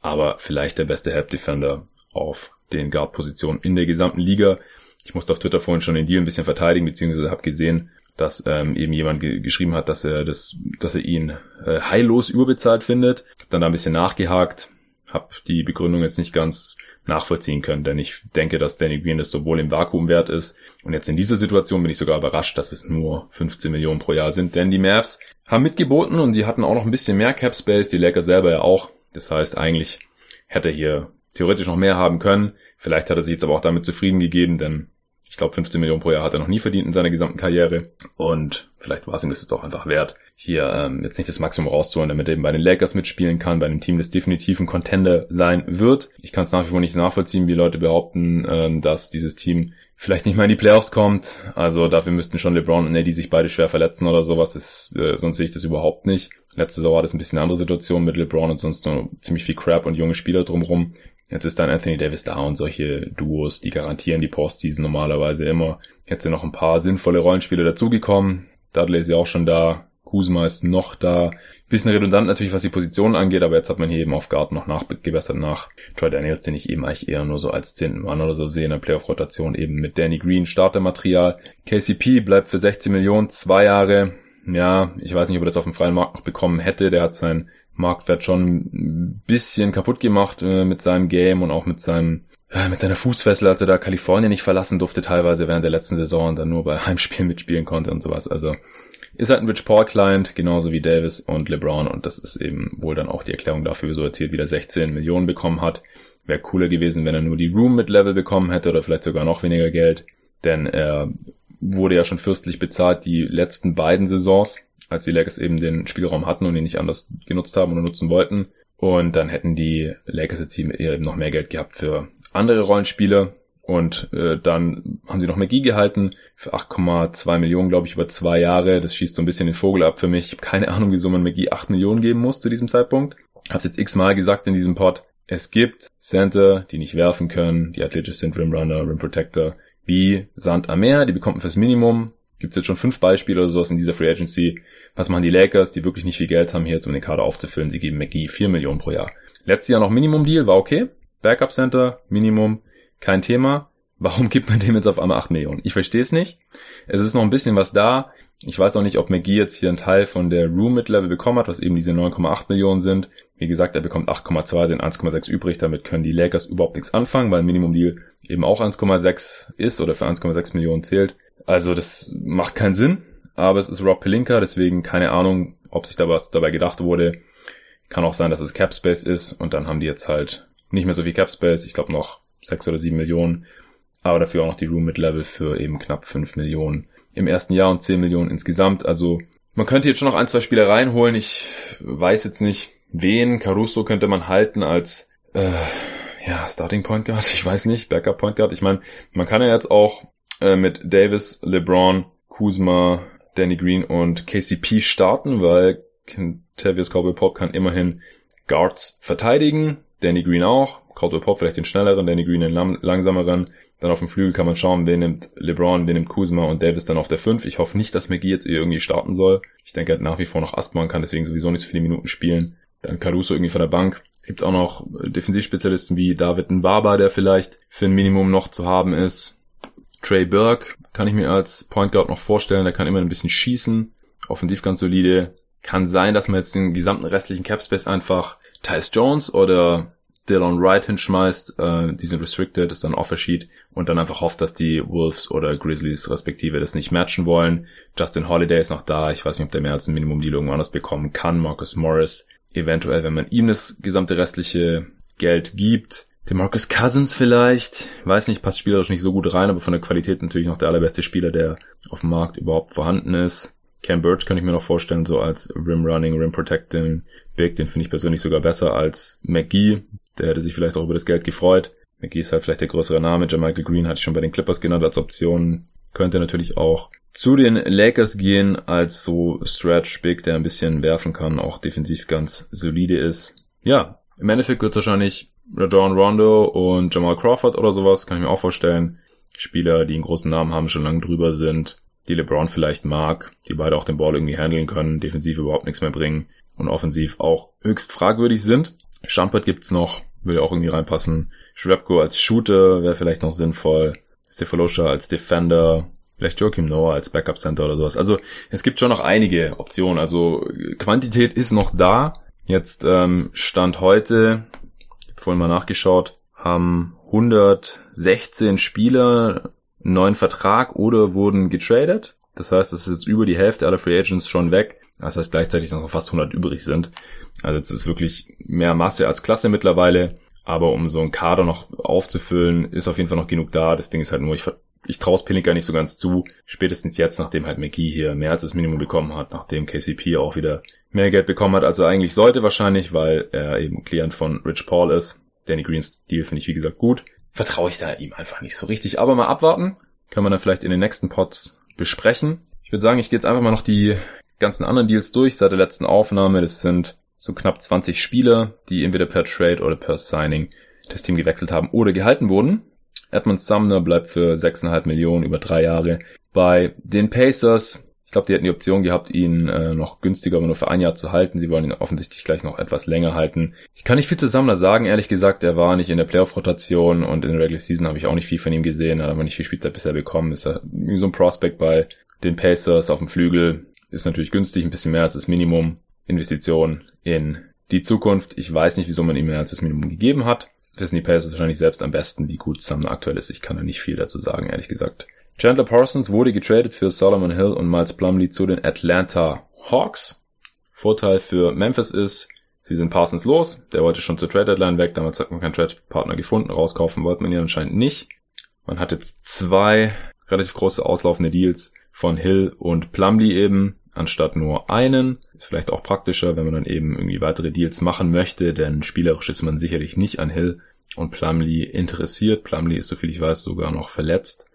aber vielleicht der beste Help-Defender auf den Guard-Positionen in der gesamten Liga. Ich musste auf Twitter vorhin schon den Deal ein bisschen verteidigen, beziehungsweise habe gesehen, dass ähm, eben jemand ge geschrieben hat, dass er das, dass er ihn äh, heillos überbezahlt findet. Hab dann da ein bisschen nachgehakt, habe die Begründung jetzt nicht ganz nachvollziehen können, denn ich denke, dass Danny Green das sowohl im Vakuum wert ist und jetzt in dieser Situation bin ich sogar überrascht, dass es nur 15 Millionen pro Jahr sind, denn die Mavs haben mitgeboten und die hatten auch noch ein bisschen mehr Cap Space, die Lakers selber ja auch. Das heißt, eigentlich hätte er hier theoretisch noch mehr haben können. Vielleicht hat er sich jetzt aber auch damit zufrieden gegeben, denn ich glaube, 15 Millionen pro Jahr hat er noch nie verdient in seiner gesamten Karriere. Und vielleicht war es ihm das jetzt auch einfach wert, hier ähm, jetzt nicht das Maximum rauszuholen, damit er eben bei den Lakers mitspielen kann, bei einem Team, das definitiv ein Contender sein wird. Ich kann es nach wie vor nicht nachvollziehen, wie Leute behaupten, ähm, dass dieses Team vielleicht nicht mal in die Playoffs kommt. Also dafür müssten schon LeBron und Eddie sich beide schwer verletzen oder sowas. Ist, äh, sonst sehe ich das überhaupt nicht. Letzte Saison war das ein bisschen eine andere Situation mit LeBron und sonst nur ziemlich viel Crap und junge Spieler drumherum. Jetzt ist dann Anthony Davis da und solche Duos, die garantieren die Postseason normalerweise immer. Jetzt sind noch ein paar sinnvolle Rollenspieler dazugekommen. Dudley ist ja auch schon da. Kuzma ist noch da. Bisschen redundant natürlich, was die Positionen angeht, aber jetzt hat man hier eben auf Guard noch nachgebessert nach Troy Daniels, den ich eben eigentlich eher nur so als zehnten Mann oder so sehe in der Playoff-Rotation eben mit Danny Green Startermaterial. KCP bleibt für 16 Millionen, zwei Jahre. Ja, ich weiß nicht, ob er das auf dem freien Markt noch bekommen hätte. Der hat sein Marktwert schon ein bisschen kaputt gemacht äh, mit seinem Game und auch mit seinem äh, mit seiner Fußfessel, als er da Kalifornien nicht verlassen durfte, teilweise während der letzten Saison und dann nur bei Heimspielen mitspielen konnte und sowas. Also ist halt ein Rich Paul Client, genauso wie Davis und LeBron und das ist eben wohl dann auch die Erklärung dafür, so erzählt, wie er 16 Millionen bekommen hat. Wäre cooler gewesen, wenn er nur die Room mit Level bekommen hätte oder vielleicht sogar noch weniger Geld, denn er wurde ja schon fürstlich bezahlt die letzten beiden Saisons als die Lakers eben den Spielraum hatten und ihn nicht anders genutzt haben oder nutzen wollten. Und dann hätten die Lakers jetzt eben noch mehr Geld gehabt für andere Rollenspiele. Und äh, dann haben sie noch McGee gehalten für 8,2 Millionen, glaube ich, über zwei Jahre. Das schießt so ein bisschen den Vogel ab für mich. Ich habe keine Ahnung, wieso man McGee 8 Millionen geben muss zu diesem Zeitpunkt. Hab's jetzt x-mal gesagt in diesem Pod. Es gibt Center, die nicht werfen können, die athletisch sind, Rim Runner, Rim Protector, wie Sand am Meer, die bekommt man fürs Minimum. Gibt's jetzt schon fünf Beispiele oder sowas in dieser Free Agency. Was machen die Lakers, die wirklich nicht viel Geld haben, hier jetzt um den Kader aufzufüllen? Sie geben McGee 4 Millionen pro Jahr. Letztes Jahr noch Minimum Deal, war okay. Backup Center, Minimum, kein Thema. Warum gibt man dem jetzt auf einmal 8 Millionen? Ich verstehe es nicht. Es ist noch ein bisschen was da. Ich weiß auch nicht, ob McGee jetzt hier einen Teil von der Room Mid-Level bekommen hat, was eben diese 9,8 Millionen sind. Wie gesagt, er bekommt 8,2, sind 1,6 übrig. Damit können die Lakers überhaupt nichts anfangen, weil Minimum Deal eben auch 1,6 ist oder für 1,6 Millionen zählt. Also das macht keinen Sinn aber es ist Rob Pelinka, deswegen keine Ahnung, ob sich da was dabei gedacht wurde. Kann auch sein, dass es Cap Space ist und dann haben die jetzt halt nicht mehr so viel Cap Space, ich glaube noch sechs oder sieben Millionen, aber dafür auch noch die Room Mid Level für eben knapp fünf Millionen im ersten Jahr und zehn Millionen insgesamt. Also man könnte jetzt schon noch ein, zwei Spieler reinholen. Ich weiß jetzt nicht, wen. Caruso könnte man halten als äh, ja Starting Point Guard. Ich weiß nicht, Backup Point Guard. Ich meine, man kann ja jetzt auch äh, mit Davis, LeBron, Kuzma, Danny Green und KCP starten, weil Kentavious Cowboy Pop kann immerhin Guards verteidigen. Danny Green auch. Caldwell Pop vielleicht den schnelleren, Danny Green den langsameren. Dann auf dem Flügel kann man schauen, wen nimmt LeBron, wen nimmt Kuzma und Davis dann auf der 5. Ich hoffe nicht, dass McGee jetzt irgendwie starten soll. Ich denke, er hat nach wie vor noch Astman, kann deswegen sowieso nicht so viele Minuten spielen. Dann Caruso irgendwie von der Bank. Es gibt auch noch Defensivspezialisten wie David Nwaba, der vielleicht für ein Minimum noch zu haben ist. Trey Burke kann ich mir als Point Guard noch vorstellen. Der kann immer ein bisschen schießen. Offensiv ganz solide. Kann sein, dass man jetzt den gesamten restlichen Capspace einfach Tyus Jones oder Dylan Wright hinschmeißt. Äh, die sind restricted, ist dann Offersheet und dann einfach hofft, dass die Wolves oder Grizzlies respektive das nicht matchen wollen. Justin Holiday ist noch da. Ich weiß nicht, ob der mehr als ein Minimum-Deal irgendwo anders bekommen kann. Marcus Morris eventuell, wenn man ihm das gesamte restliche Geld gibt. Demarcus Cousins vielleicht, weiß nicht, passt spielerisch nicht so gut rein, aber von der Qualität natürlich noch der allerbeste Spieler, der auf dem Markt überhaupt vorhanden ist. Cam Birch kann ich mir noch vorstellen, so als Rim Running, Rim Protecting Big, den finde ich persönlich sogar besser als McGee. Der hätte sich vielleicht auch über das Geld gefreut. McGee ist halt vielleicht der größere Name. Michael Green hatte ich schon bei den Clippers genannt als Option. Könnte natürlich auch zu den Lakers gehen als so Stretch Big, der ein bisschen werfen kann, auch defensiv ganz solide ist. Ja, im Endeffekt wird es wahrscheinlich Rajon Rondo und Jamal Crawford oder sowas, kann ich mir auch vorstellen. Spieler, die einen großen Namen haben, schon lange drüber sind, die LeBron vielleicht mag, die beide auch den Ball irgendwie handeln können, defensiv überhaupt nichts mehr bringen und offensiv auch höchst fragwürdig sind. Schampert gibt's noch, würde auch irgendwie reinpassen. Schrebko als Shooter wäre vielleicht noch sinnvoll. Stefalosha als Defender, vielleicht Joachim Noah als Backup Center oder sowas. Also es gibt schon noch einige Optionen. Also Quantität ist noch da. Jetzt ähm, Stand heute, vorhin mal nachgeschaut, haben 116 Spieler einen neuen Vertrag oder wurden getradet. Das heißt, es ist jetzt über die Hälfte aller Free Agents schon weg. Das heißt gleichzeitig noch fast 100 übrig sind. Also jetzt ist wirklich mehr Masse als Klasse mittlerweile. Aber um so einen Kader noch aufzufüllen, ist auf jeden Fall noch genug da. Das Ding ist halt nur, ich, ich traue es Pelinka nicht so ganz zu. Spätestens jetzt, nachdem halt McGee hier mehr als das Minimum bekommen hat, nachdem KCP auch wieder mehr Geld bekommen hat, als er eigentlich sollte wahrscheinlich, weil er eben Klient von Rich Paul ist. Danny Greens Deal finde ich wie gesagt gut. Vertraue ich da ihm einfach nicht so richtig. Aber mal abwarten. Können wir dann vielleicht in den nächsten Pods besprechen. Ich würde sagen, ich gehe jetzt einfach mal noch die ganzen anderen Deals durch seit der letzten Aufnahme. Das sind so knapp 20 Spieler, die entweder per Trade oder per Signing das Team gewechselt haben oder gehalten wurden. Edmund Sumner bleibt für 6,5 Millionen über drei Jahre bei den Pacers. Ich glaube, die hätten die Option gehabt, ihn äh, noch günstiger, aber nur für ein Jahr zu halten. Sie wollen ihn offensichtlich gleich noch etwas länger halten. Ich kann nicht viel zu Sumner sagen, ehrlich gesagt. Er war nicht in der Playoff-Rotation und in der Regular Season habe ich auch nicht viel von ihm gesehen. Er hat aber nicht viel Spielzeit bisher bekommen. Ist er so ein Prospect bei den Pacers auf dem Flügel. Ist natürlich günstig, ein bisschen mehr als das Minimum. Investition in die Zukunft. Ich weiß nicht, wieso man ihm mehr als das Minimum gegeben hat. Wissen die Pacers wahrscheinlich selbst am besten, wie gut Sumner aktuell ist. Ich kann da nicht viel dazu sagen, ehrlich gesagt. Chandler Parsons wurde getradet für Solomon Hill und Miles Plumlee zu den Atlanta Hawks. Vorteil für Memphis ist, sie sind Parsons los. Der wollte schon zur Trade Deadline weg. Damals hat man keinen Trade-Partner gefunden. Rauskaufen wollte man ihn anscheinend nicht. Man hat jetzt zwei relativ große auslaufende Deals von Hill und Plumlee eben anstatt nur einen. Ist vielleicht auch praktischer, wenn man dann eben irgendwie weitere Deals machen möchte, denn spielerisch ist man sicherlich nicht an Hill und Plumlee interessiert. Plumlee ist, soviel ich weiß, sogar noch verletzt.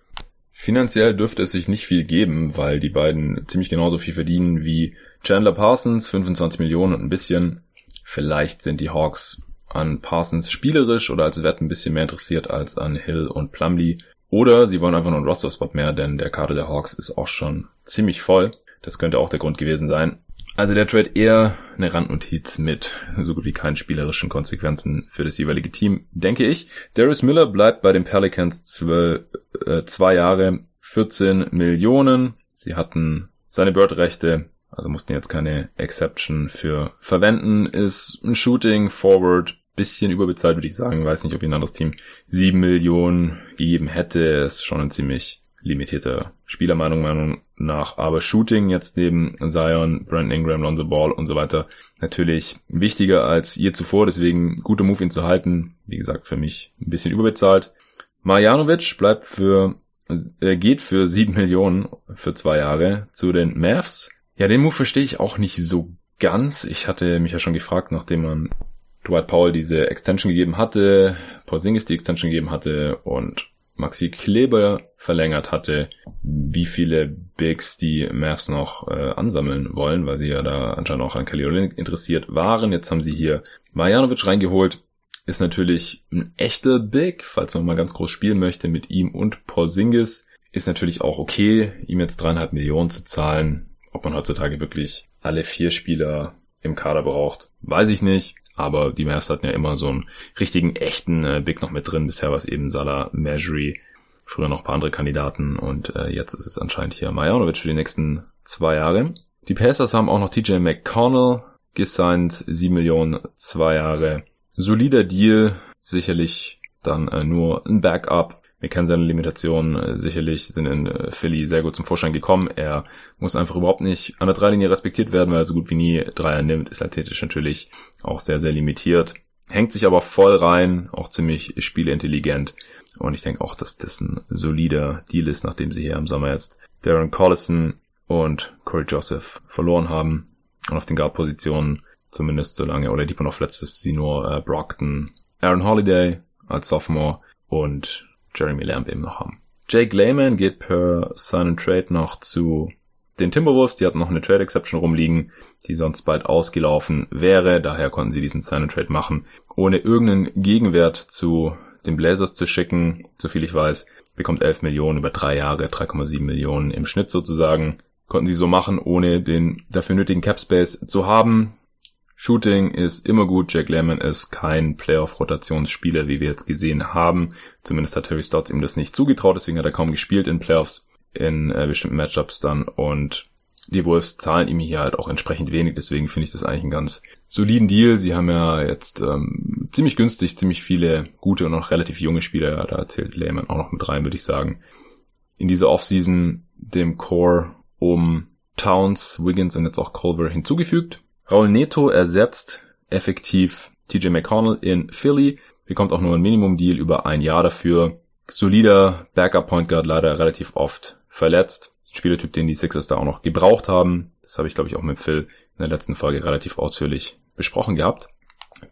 Finanziell dürfte es sich nicht viel geben, weil die beiden ziemlich genauso viel verdienen wie Chandler Parsons, 25 Millionen und ein bisschen. Vielleicht sind die Hawks an Parsons spielerisch oder als Wert ein bisschen mehr interessiert als an Hill und Plumlee. Oder sie wollen einfach nur einen Roster-Spot mehr, denn der Kader der Hawks ist auch schon ziemlich voll. Das könnte auch der Grund gewesen sein. Also der Trade eher eine Randnotiz mit so gut wie keinen spielerischen Konsequenzen für das jeweilige Team, denke ich. Darius Miller bleibt bei den Pelicans zwei, äh, zwei Jahre 14 Millionen. Sie hatten seine Bird-Rechte, also mussten jetzt keine Exception für verwenden. Ist ein Shooting, Forward, bisschen überbezahlt, würde ich sagen. Weiß nicht, ob ein anderes Team sieben Millionen gegeben hätte. Ist schon ein ziemlich limitierter Spieler Meinung nach. Aber Shooting jetzt neben Zion, Brandon Ingram, Lonzo Ball und so weiter natürlich wichtiger als je zuvor. Deswegen guter Move, ihn zu halten. Wie gesagt, für mich ein bisschen überbezahlt. Marjanovic bleibt für, er geht für sieben Millionen für zwei Jahre zu den Mavs. Ja, den Move verstehe ich auch nicht so ganz. Ich hatte mich ja schon gefragt, nachdem man Dwight Powell diese Extension gegeben hatte, Porzingis die Extension gegeben hatte und Maxi Kleber verlängert hatte, wie viele Bigs die Mavs noch äh, ansammeln wollen, weil sie ja da anscheinend auch an Kelly Olynyk interessiert waren. Jetzt haben sie hier Marjanovic reingeholt. Ist natürlich ein echter Big, falls man mal ganz groß spielen möchte mit ihm und Porzingis. Ist natürlich auch okay, ihm jetzt dreieinhalb Millionen zu zahlen. Ob man heutzutage wirklich alle vier Spieler im Kader braucht. Weiß ich nicht, aber die Mavs hatten ja immer so einen richtigen, echten äh, Big noch mit drin. Bisher war es eben Salah, Majri, früher noch ein paar andere Kandidaten und äh, jetzt ist es anscheinend hier Majanovic für die nächsten zwei Jahre. Die Pacers haben auch noch TJ McConnell gesigned, 7 Millionen, zwei Jahre. Solider Deal, sicherlich dann äh, nur ein Backup. Wir kennen seine Limitationen äh, sicherlich, sind in äh, Philly sehr gut zum Vorschein gekommen. Er muss einfach überhaupt nicht an der Dreilinie respektiert werden, weil er so gut wie nie Dreier nimmt, ist athletisch natürlich auch sehr, sehr limitiert. Hängt sich aber voll rein, auch ziemlich spieleintelligent. Und ich denke auch, dass das ein solider Deal ist, nachdem sie hier im Sommer jetzt Darren Collison und Corey Joseph verloren haben. Und auf den Guard-Positionen, zumindest solange oder die verletzt ist, sie nur äh, Brockton, Aaron Holiday als Sophomore und Jeremy Lamb eben noch haben. Jake Layman geht per Sign and Trade noch zu den Timberwolves. Die hatten noch eine Trade Exception rumliegen, die sonst bald ausgelaufen wäre. Daher konnten sie diesen Sign and Trade machen, ohne irgendeinen Gegenwert zu den Blazers zu schicken. So viel ich weiß, bekommt 11 Millionen über drei Jahre, 3,7 Millionen im Schnitt sozusagen. Konnten sie so machen, ohne den dafür nötigen Cap Space zu haben. Shooting ist immer gut. Jack Lemmon ist kein Playoff-Rotationsspieler, wie wir jetzt gesehen haben. Zumindest hat Harry Stotts ihm das nicht zugetraut, deswegen hat er kaum gespielt in Playoffs, in äh, bestimmten Matchups dann. Und die Wolves zahlen ihm hier halt auch entsprechend wenig, deswegen finde ich das eigentlich einen ganz soliden Deal. Sie haben ja jetzt ähm, ziemlich günstig, ziemlich viele gute und noch relativ junge Spieler, da zählt Lehman auch noch mit rein, würde ich sagen. In dieser Offseason dem Core um Towns, Wiggins und jetzt auch Culver hinzugefügt. Raul Neto ersetzt effektiv TJ McConnell in Philly, bekommt auch nur ein Minimum-Deal über ein Jahr dafür. Solider Backup-Point Guard leider relativ oft verletzt. Spielertyp, den die Sixers da auch noch gebraucht haben. Das habe ich, glaube ich, auch mit Phil in der letzten Folge relativ ausführlich besprochen gehabt.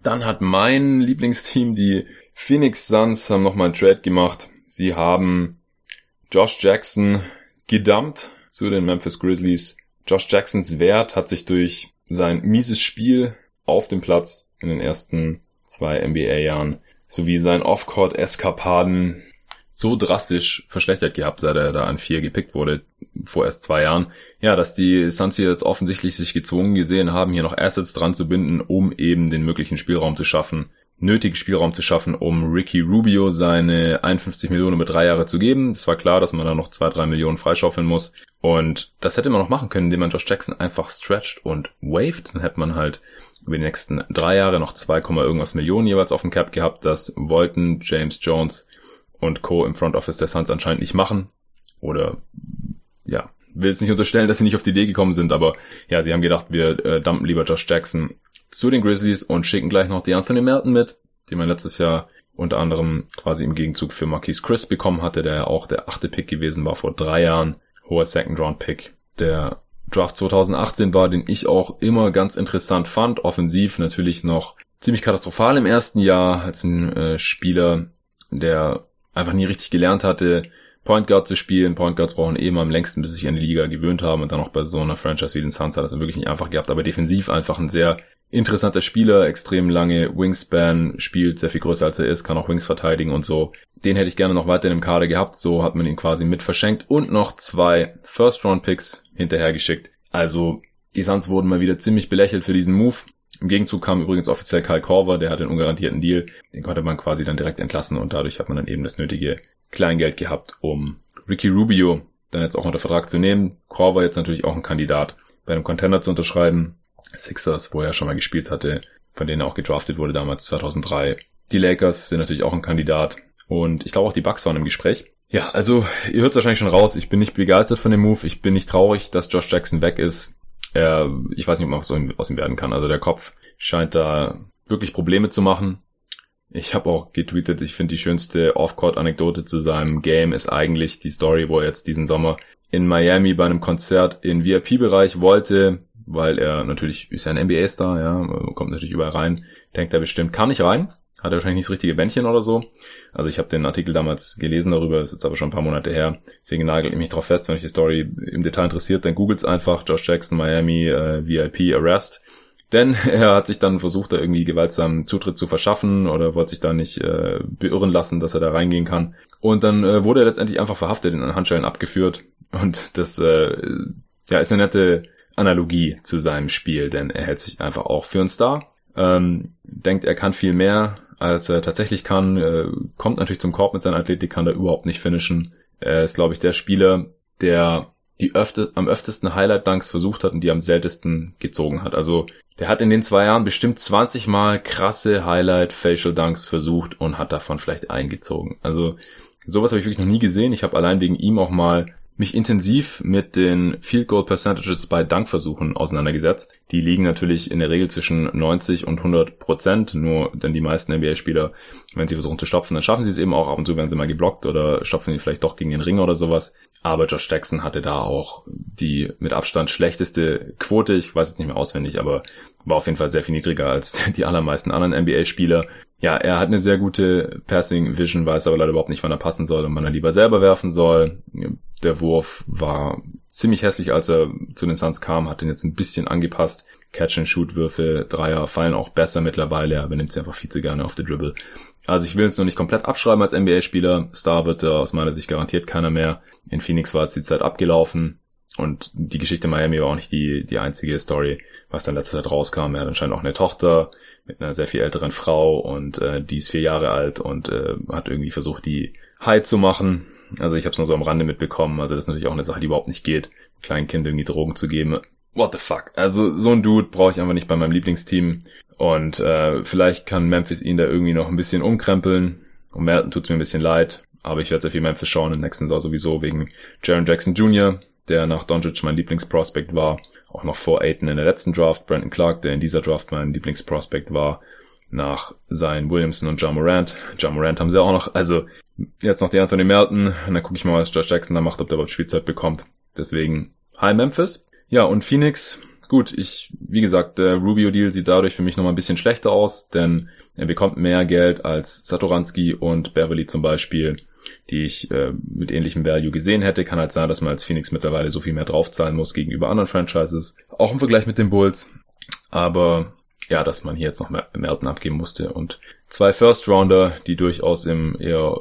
Dann hat mein Lieblingsteam, die Phoenix Suns, haben nochmal einen Trade gemacht. Sie haben Josh Jackson gedumpt zu den Memphis Grizzlies. Josh Jacksons Wert hat sich durch sein mieses Spiel auf dem Platz in den ersten zwei NBA-Jahren sowie sein Off-Court-Eskapaden so drastisch verschlechtert gehabt, seit er da an vier gepickt wurde, vor erst zwei Jahren. Ja, dass die Suns jetzt offensichtlich sich gezwungen gesehen haben, hier noch Assets dran zu binden, um eben den möglichen Spielraum zu schaffen, nötigen Spielraum zu schaffen, um Ricky Rubio seine 51 Millionen über drei Jahre zu geben. Es war klar, dass man da noch zwei, drei Millionen freischaufeln muss. Und das hätte man noch machen können, indem man Josh Jackson einfach stretcht und waved. Dann hätte man halt über die nächsten drei Jahre noch 2, irgendwas Millionen jeweils auf dem Cap gehabt. Das wollten James Jones und Co. im Front Office der Suns anscheinend nicht machen. Oder ja, will jetzt nicht unterstellen, dass sie nicht auf die Idee gekommen sind, aber ja, sie haben gedacht, wir äh, dumpen lieber Josh Jackson zu den Grizzlies und schicken gleich noch die Anthony Melton mit, den man letztes Jahr unter anderem quasi im Gegenzug für Marquise Chris bekommen hatte, der ja auch der achte Pick gewesen war vor drei Jahren. Hoher Second Round Pick. Der Draft 2018 war, den ich auch immer ganz interessant fand. Offensiv natürlich noch ziemlich katastrophal im ersten Jahr als ein äh, Spieler, der einfach nie richtig gelernt hatte, Point Guard zu spielen. Point Guards brauchen eh immer am längsten, bis sie sich an die Liga gewöhnt haben und dann auch bei so einer Franchise wie den Suns hat das wirklich nicht einfach gehabt, aber defensiv einfach ein sehr interessanter Spieler, extrem lange Wingspan, spielt sehr viel größer als er ist, kann auch Wings verteidigen und so. Den hätte ich gerne noch weiter im Kader gehabt, so hat man ihn quasi mit verschenkt und noch zwei First-Round-Picks hinterhergeschickt. Also die Suns wurden mal wieder ziemlich belächelt für diesen Move. Im Gegenzug kam übrigens offiziell Kyle Korver, der hat einen ungarantierten Deal. Den konnte man quasi dann direkt entlassen und dadurch hat man dann eben das nötige Kleingeld gehabt, um Ricky Rubio dann jetzt auch unter Vertrag zu nehmen. Korver jetzt natürlich auch ein Kandidat, bei einem Contender zu unterschreiben. Sixers, wo er schon mal gespielt hatte, von denen er auch gedraftet wurde damals 2003. Die Lakers sind natürlich auch ein Kandidat. Und ich glaube auch die Bucks waren im Gespräch. Ja, also ihr hört wahrscheinlich schon raus. Ich bin nicht begeistert von dem Move. Ich bin nicht traurig, dass Josh Jackson weg ist er, ich weiß nicht, ob man was aus ihm werden kann. Also der Kopf scheint da wirklich Probleme zu machen. Ich habe auch getweetet, ich finde die schönste Off-Court-Anekdote zu seinem Game ist eigentlich die Story, wo er jetzt diesen Sommer in Miami bei einem Konzert in VIP-Bereich wollte, weil er natürlich ist ja ein NBA-Star, ja, kommt natürlich überall rein, denkt er bestimmt, kann ich rein, hat er wahrscheinlich nicht das richtige Bändchen oder so. Also ich habe den Artikel damals gelesen darüber, ist jetzt aber schon ein paar Monate her. Deswegen nagelt ich mich drauf fest, wenn euch die Story im Detail interessiert, dann googelt's einfach Josh Jackson Miami äh, VIP Arrest. Denn er hat sich dann versucht, da irgendwie gewaltsam Zutritt zu verschaffen oder wollte sich da nicht äh, beirren lassen, dass er da reingehen kann. Und dann äh, wurde er letztendlich einfach verhaftet, in Handschellen abgeführt. Und das äh, ja, ist eine nette Analogie zu seinem Spiel, denn er hält sich einfach auch für einen Star. Ähm, denkt, er kann viel mehr, als er tatsächlich kann, äh, kommt natürlich zum Korb mit seiner Athletik, kann da überhaupt nicht finishen. Er ist, glaube ich, der Spieler, der die öfter, am öftesten Highlight-Dunks versucht hat und die am seltensten gezogen hat. Also der hat in den zwei Jahren bestimmt 20 Mal krasse Highlight-Facial-Dunks versucht und hat davon vielleicht eingezogen. Also sowas habe ich wirklich noch nie gesehen. Ich habe allein wegen ihm auch mal mich intensiv mit den Field Goal Percentages bei Dankversuchen auseinandergesetzt. Die liegen natürlich in der Regel zwischen 90 und 100 Prozent, nur denn die meisten NBA-Spieler, wenn sie versuchen zu stopfen, dann schaffen sie es eben auch. Ab und zu werden sie mal geblockt oder stopfen die vielleicht doch gegen den Ring oder sowas. Aber Josh Jackson hatte da auch die mit Abstand schlechteste Quote. Ich weiß es nicht mehr auswendig, aber war auf jeden Fall sehr viel niedriger als die allermeisten anderen NBA-Spieler. Ja, er hat eine sehr gute Passing Vision, weiß aber leider überhaupt nicht, wann er passen soll und wann er lieber selber werfen soll. Der Wurf war ziemlich hässlich, als er zu den Suns kam, hat ihn jetzt ein bisschen angepasst. Catch-and-Shoot-Würfe, Dreier fallen auch besser mittlerweile, er benimmt sie einfach viel zu gerne auf der Dribble. Also ich will es noch nicht komplett abschreiben als NBA-Spieler. Star wird er aus meiner Sicht garantiert keiner mehr. In Phoenix war jetzt die Zeit abgelaufen. Und die Geschichte Miami war auch nicht die, die einzige Story, was dann letzte Zeit rauskam. Er hat anscheinend auch eine Tochter mit einer sehr viel älteren Frau und äh, die ist vier Jahre alt und äh, hat irgendwie versucht, die high zu machen. Also ich habe es nur so am Rande mitbekommen. Also das ist natürlich auch eine Sache, die überhaupt nicht geht, kleinen Kind irgendwie Drogen zu geben. What the fuck? Also so ein Dude brauche ich einfach nicht bei meinem Lieblingsteam. Und äh, vielleicht kann Memphis ihn da irgendwie noch ein bisschen umkrempeln. Und Melton tut's mir ein bisschen leid. Aber ich werde sehr viel Memphis schauen im nächsten Saison sowieso wegen Jaron Jackson Jr., der nach Doncic mein Lieblingsprospect war. Auch noch vor Aiton in der letzten Draft. Brandon Clark, der in dieser Draft mein Lieblingsprospect war. Nach Zion Williamson und John Morant. John Morant haben sie auch noch. Also jetzt noch die Anthony Melton. Und dann gucke ich mal, was Josh Jackson da macht, ob der überhaupt Spielzeit bekommt. Deswegen, hi Memphis. Ja, und Phoenix. Gut, ich, wie gesagt, der Rubio-Deal sieht dadurch für mich nochmal ein bisschen schlechter aus, denn er bekommt mehr Geld als Satoransky und Beverly zum Beispiel die ich äh, mit ähnlichem Value gesehen hätte. Kann halt sein, dass man als Phoenix mittlerweile so viel mehr draufzahlen muss gegenüber anderen Franchises. Auch im Vergleich mit den Bulls. Aber ja, dass man hier jetzt noch mehr Melton abgeben musste und zwei First Rounder, die durchaus im eher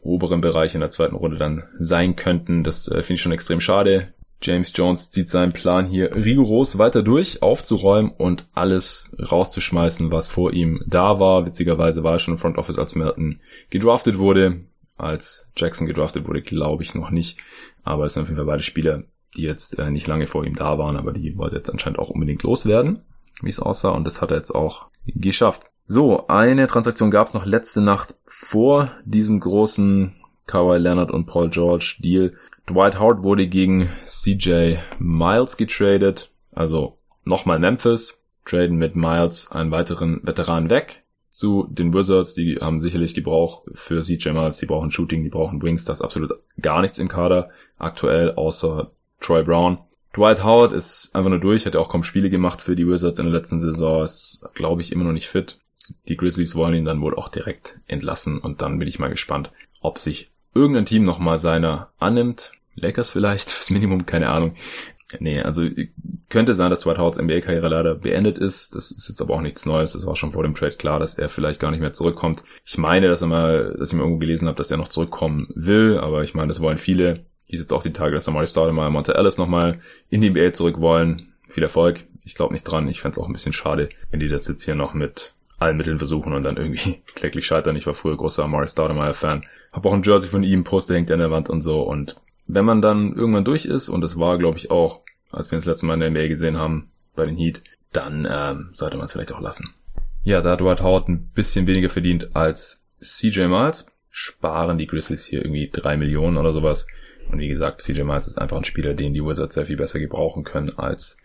oberen Bereich in der zweiten Runde dann sein könnten, das äh, finde ich schon extrem schade. James Jones zieht seinen Plan hier rigoros weiter durch, aufzuräumen und alles rauszuschmeißen, was vor ihm da war. Witzigerweise war er schon im Front Office, als Melton gedraftet wurde als Jackson gedraftet wurde, glaube ich noch nicht. Aber es sind auf jeden Fall beide Spieler, die jetzt äh, nicht lange vor ihm da waren, aber die wollte jetzt anscheinend auch unbedingt loswerden, wie es aussah. Und das hat er jetzt auch geschafft. So, eine Transaktion gab es noch letzte Nacht vor diesem großen Kawhi Leonard und Paul George Deal. Dwight Howard wurde gegen CJ Miles getradet, also nochmal Memphis, traden mit Miles einen weiteren Veteran weg zu den Wizards. Die haben sicherlich Gebrauch für CJ Miles. Die brauchen Shooting, die brauchen Wings. Das ist absolut gar nichts im Kader aktuell, außer Troy Brown. Dwight Howard ist einfach nur durch, hat ja auch kaum Spiele gemacht für die Wizards in der letzten Saison, ist, glaube ich, immer noch nicht fit. Die Grizzlies wollen ihn dann wohl auch direkt entlassen und dann bin ich mal gespannt, ob sich irgendein Team nochmal seiner annimmt. Lakers vielleicht, fürs Minimum, keine Ahnung. Nee, also könnte sein, dass Dwight Howards NBA-Karriere leider beendet ist. Das ist jetzt aber auch nichts Neues. Das war schon vor dem Trade klar, dass er vielleicht gar nicht mehr zurückkommt. Ich meine, dass er mal, dass ich mal irgendwo gelesen habe, dass er noch zurückkommen will, aber ich meine, das wollen viele. Hieß jetzt auch die Tage, dass Amari Stoudemire und Monte Ellis nochmal in die NBA zurück wollen. Viel Erfolg. Ich glaube nicht dran. Ich fände es auch ein bisschen schade, wenn die das jetzt hier noch mit allen Mitteln versuchen und dann irgendwie kläglich scheitern. Ich war früher großer Amari Stoudemire-Fan. Hab auch ein Jersey von ihm, Poster hängt an der Wand und so und wenn man dann irgendwann durch ist, und das war, glaube ich, auch, als wir das letzte Mal in der NBA gesehen haben, bei den Heat, dann ähm, sollte man es vielleicht auch lassen. Ja, da Dwight Howard ein bisschen weniger verdient als CJ Miles, sparen die Grizzlies hier irgendwie drei Millionen oder sowas. Und wie gesagt, CJ Miles ist einfach ein Spieler, den die Wizards sehr viel besser gebrauchen können als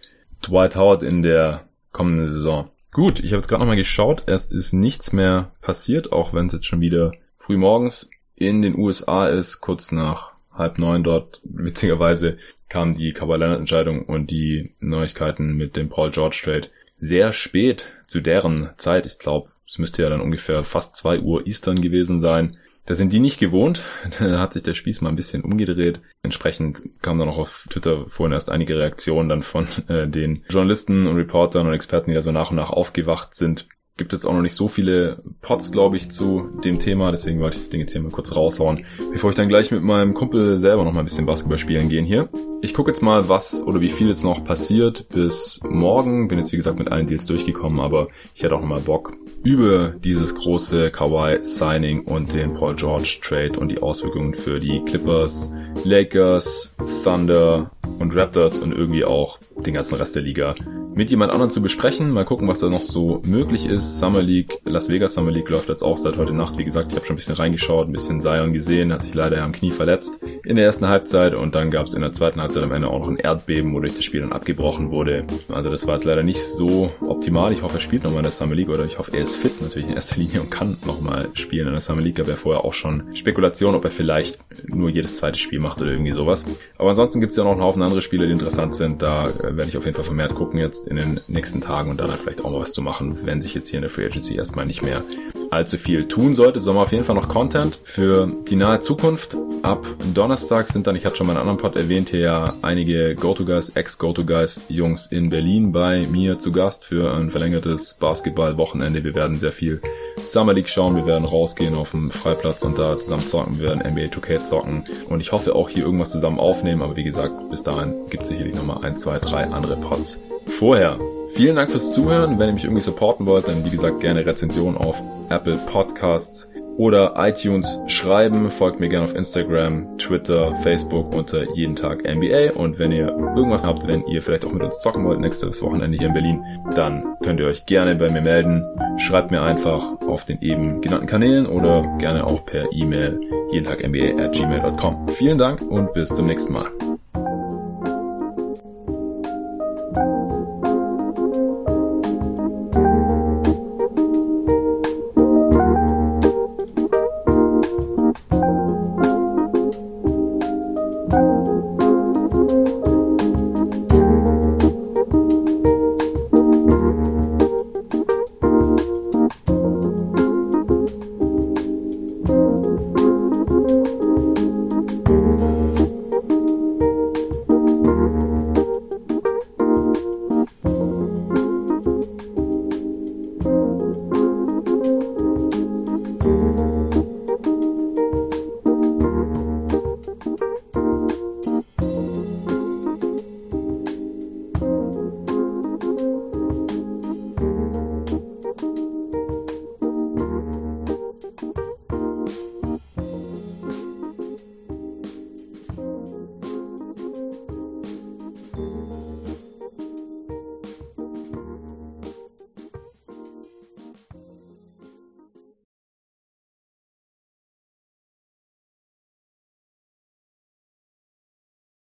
Dwight Howard in der kommenden Saison. Gut, ich habe jetzt gerade nochmal geschaut. Es ist nichts mehr passiert, auch wenn es jetzt schon wieder früh morgens in den USA ist, kurz nach halb neun dort. Witzigerweise kam die Kawhi Entscheidung und die Neuigkeiten mit dem Paul George Trade sehr spät zu deren Zeit. Ich glaube, es müsste ja dann ungefähr fast zwei Uhr Eastern gewesen sein. Da sind die nicht gewohnt. Da hat sich der Spieß mal ein bisschen umgedreht. Entsprechend kamen dann auch auf Twitter vorhin erst einige Reaktionen dann von äh, den Journalisten und Reportern und Experten, die da so nach und nach aufgewacht sind gibt jetzt auch noch nicht so viele Pots, glaube ich, zu dem Thema. Deswegen wollte ich das Ding jetzt hier mal kurz raushauen, bevor ich dann gleich mit meinem Kumpel selber noch mal ein bisschen Basketball spielen gehen hier. Ich gucke jetzt mal, was oder wie viel jetzt noch passiert bis morgen. Bin jetzt wie gesagt mit allen Deals durchgekommen, aber ich hätte auch nochmal Bock über dieses große Kawhi Signing und den Paul George Trade und die Auswirkungen für die Clippers, Lakers, Thunder und Raptors und irgendwie auch den ganzen Rest der Liga mit jemand anderem zu besprechen. Mal gucken, was da noch so möglich ist. Summer League, Las Vegas Summer League läuft jetzt auch seit heute Nacht. Wie gesagt, ich habe schon ein bisschen reingeschaut, ein bisschen Zion gesehen, hat sich leider am Knie verletzt in der ersten Halbzeit und dann gab es in der zweiten Halbzeit am Ende auch noch ein Erdbeben, wodurch das Spiel dann abgebrochen wurde. Also das war jetzt leider nicht so optimal. Ich hoffe, er spielt nochmal in der Summer League oder ich hoffe, er ist fit natürlich in erster Linie und kann nochmal spielen in der Summer League. Gab ja vorher auch schon Spekulation, ob er vielleicht nur jedes zweite Spiel macht oder irgendwie sowas. Aber ansonsten gibt es ja noch einen Haufen andere Spiele, die interessant sind. Da äh, werde ich auf jeden Fall vermehrt gucken jetzt in den nächsten Tagen und dann vielleicht auch mal was zu machen, wenn sich jetzt hier in der Free Agency erstmal nicht mehr allzu viel tun sollte. So haben wir auf jeden Fall noch Content für die nahe Zukunft. Ab Donnerstag sind dann, ich hatte schon mal einen anderen Pod erwähnt, hier ja einige Go-To-Guys, Ex-Go-To-Guys Jungs in Berlin bei mir zu Gast für ein verlängertes Basketball-Wochenende. Wir werden sehr viel Summer League schauen, wir werden rausgehen auf dem Freiplatz und da zusammen zocken, wir werden NBA 2K zocken. Und ich hoffe auch hier irgendwas zusammen aufnehmen, aber wie gesagt, bis dahin gibt es sicherlich nochmal ein, zwei, drei andere Pods vorher. Vielen Dank fürs Zuhören. Wenn ihr mich irgendwie supporten wollt, dann wie gesagt gerne Rezension auf Apple Podcasts oder iTunes schreiben. Folgt mir gerne auf Instagram, Twitter, Facebook unter jeden Tag NBA. Und wenn ihr irgendwas habt, wenn ihr vielleicht auch mit uns zocken wollt nächstes Wochenende hier in Berlin, dann könnt ihr euch gerne bei mir melden. Schreibt mir einfach auf den eben genannten Kanälen oder gerne auch per E-Mail jeden Tag NBA at gmail.com. Vielen Dank und bis zum nächsten Mal.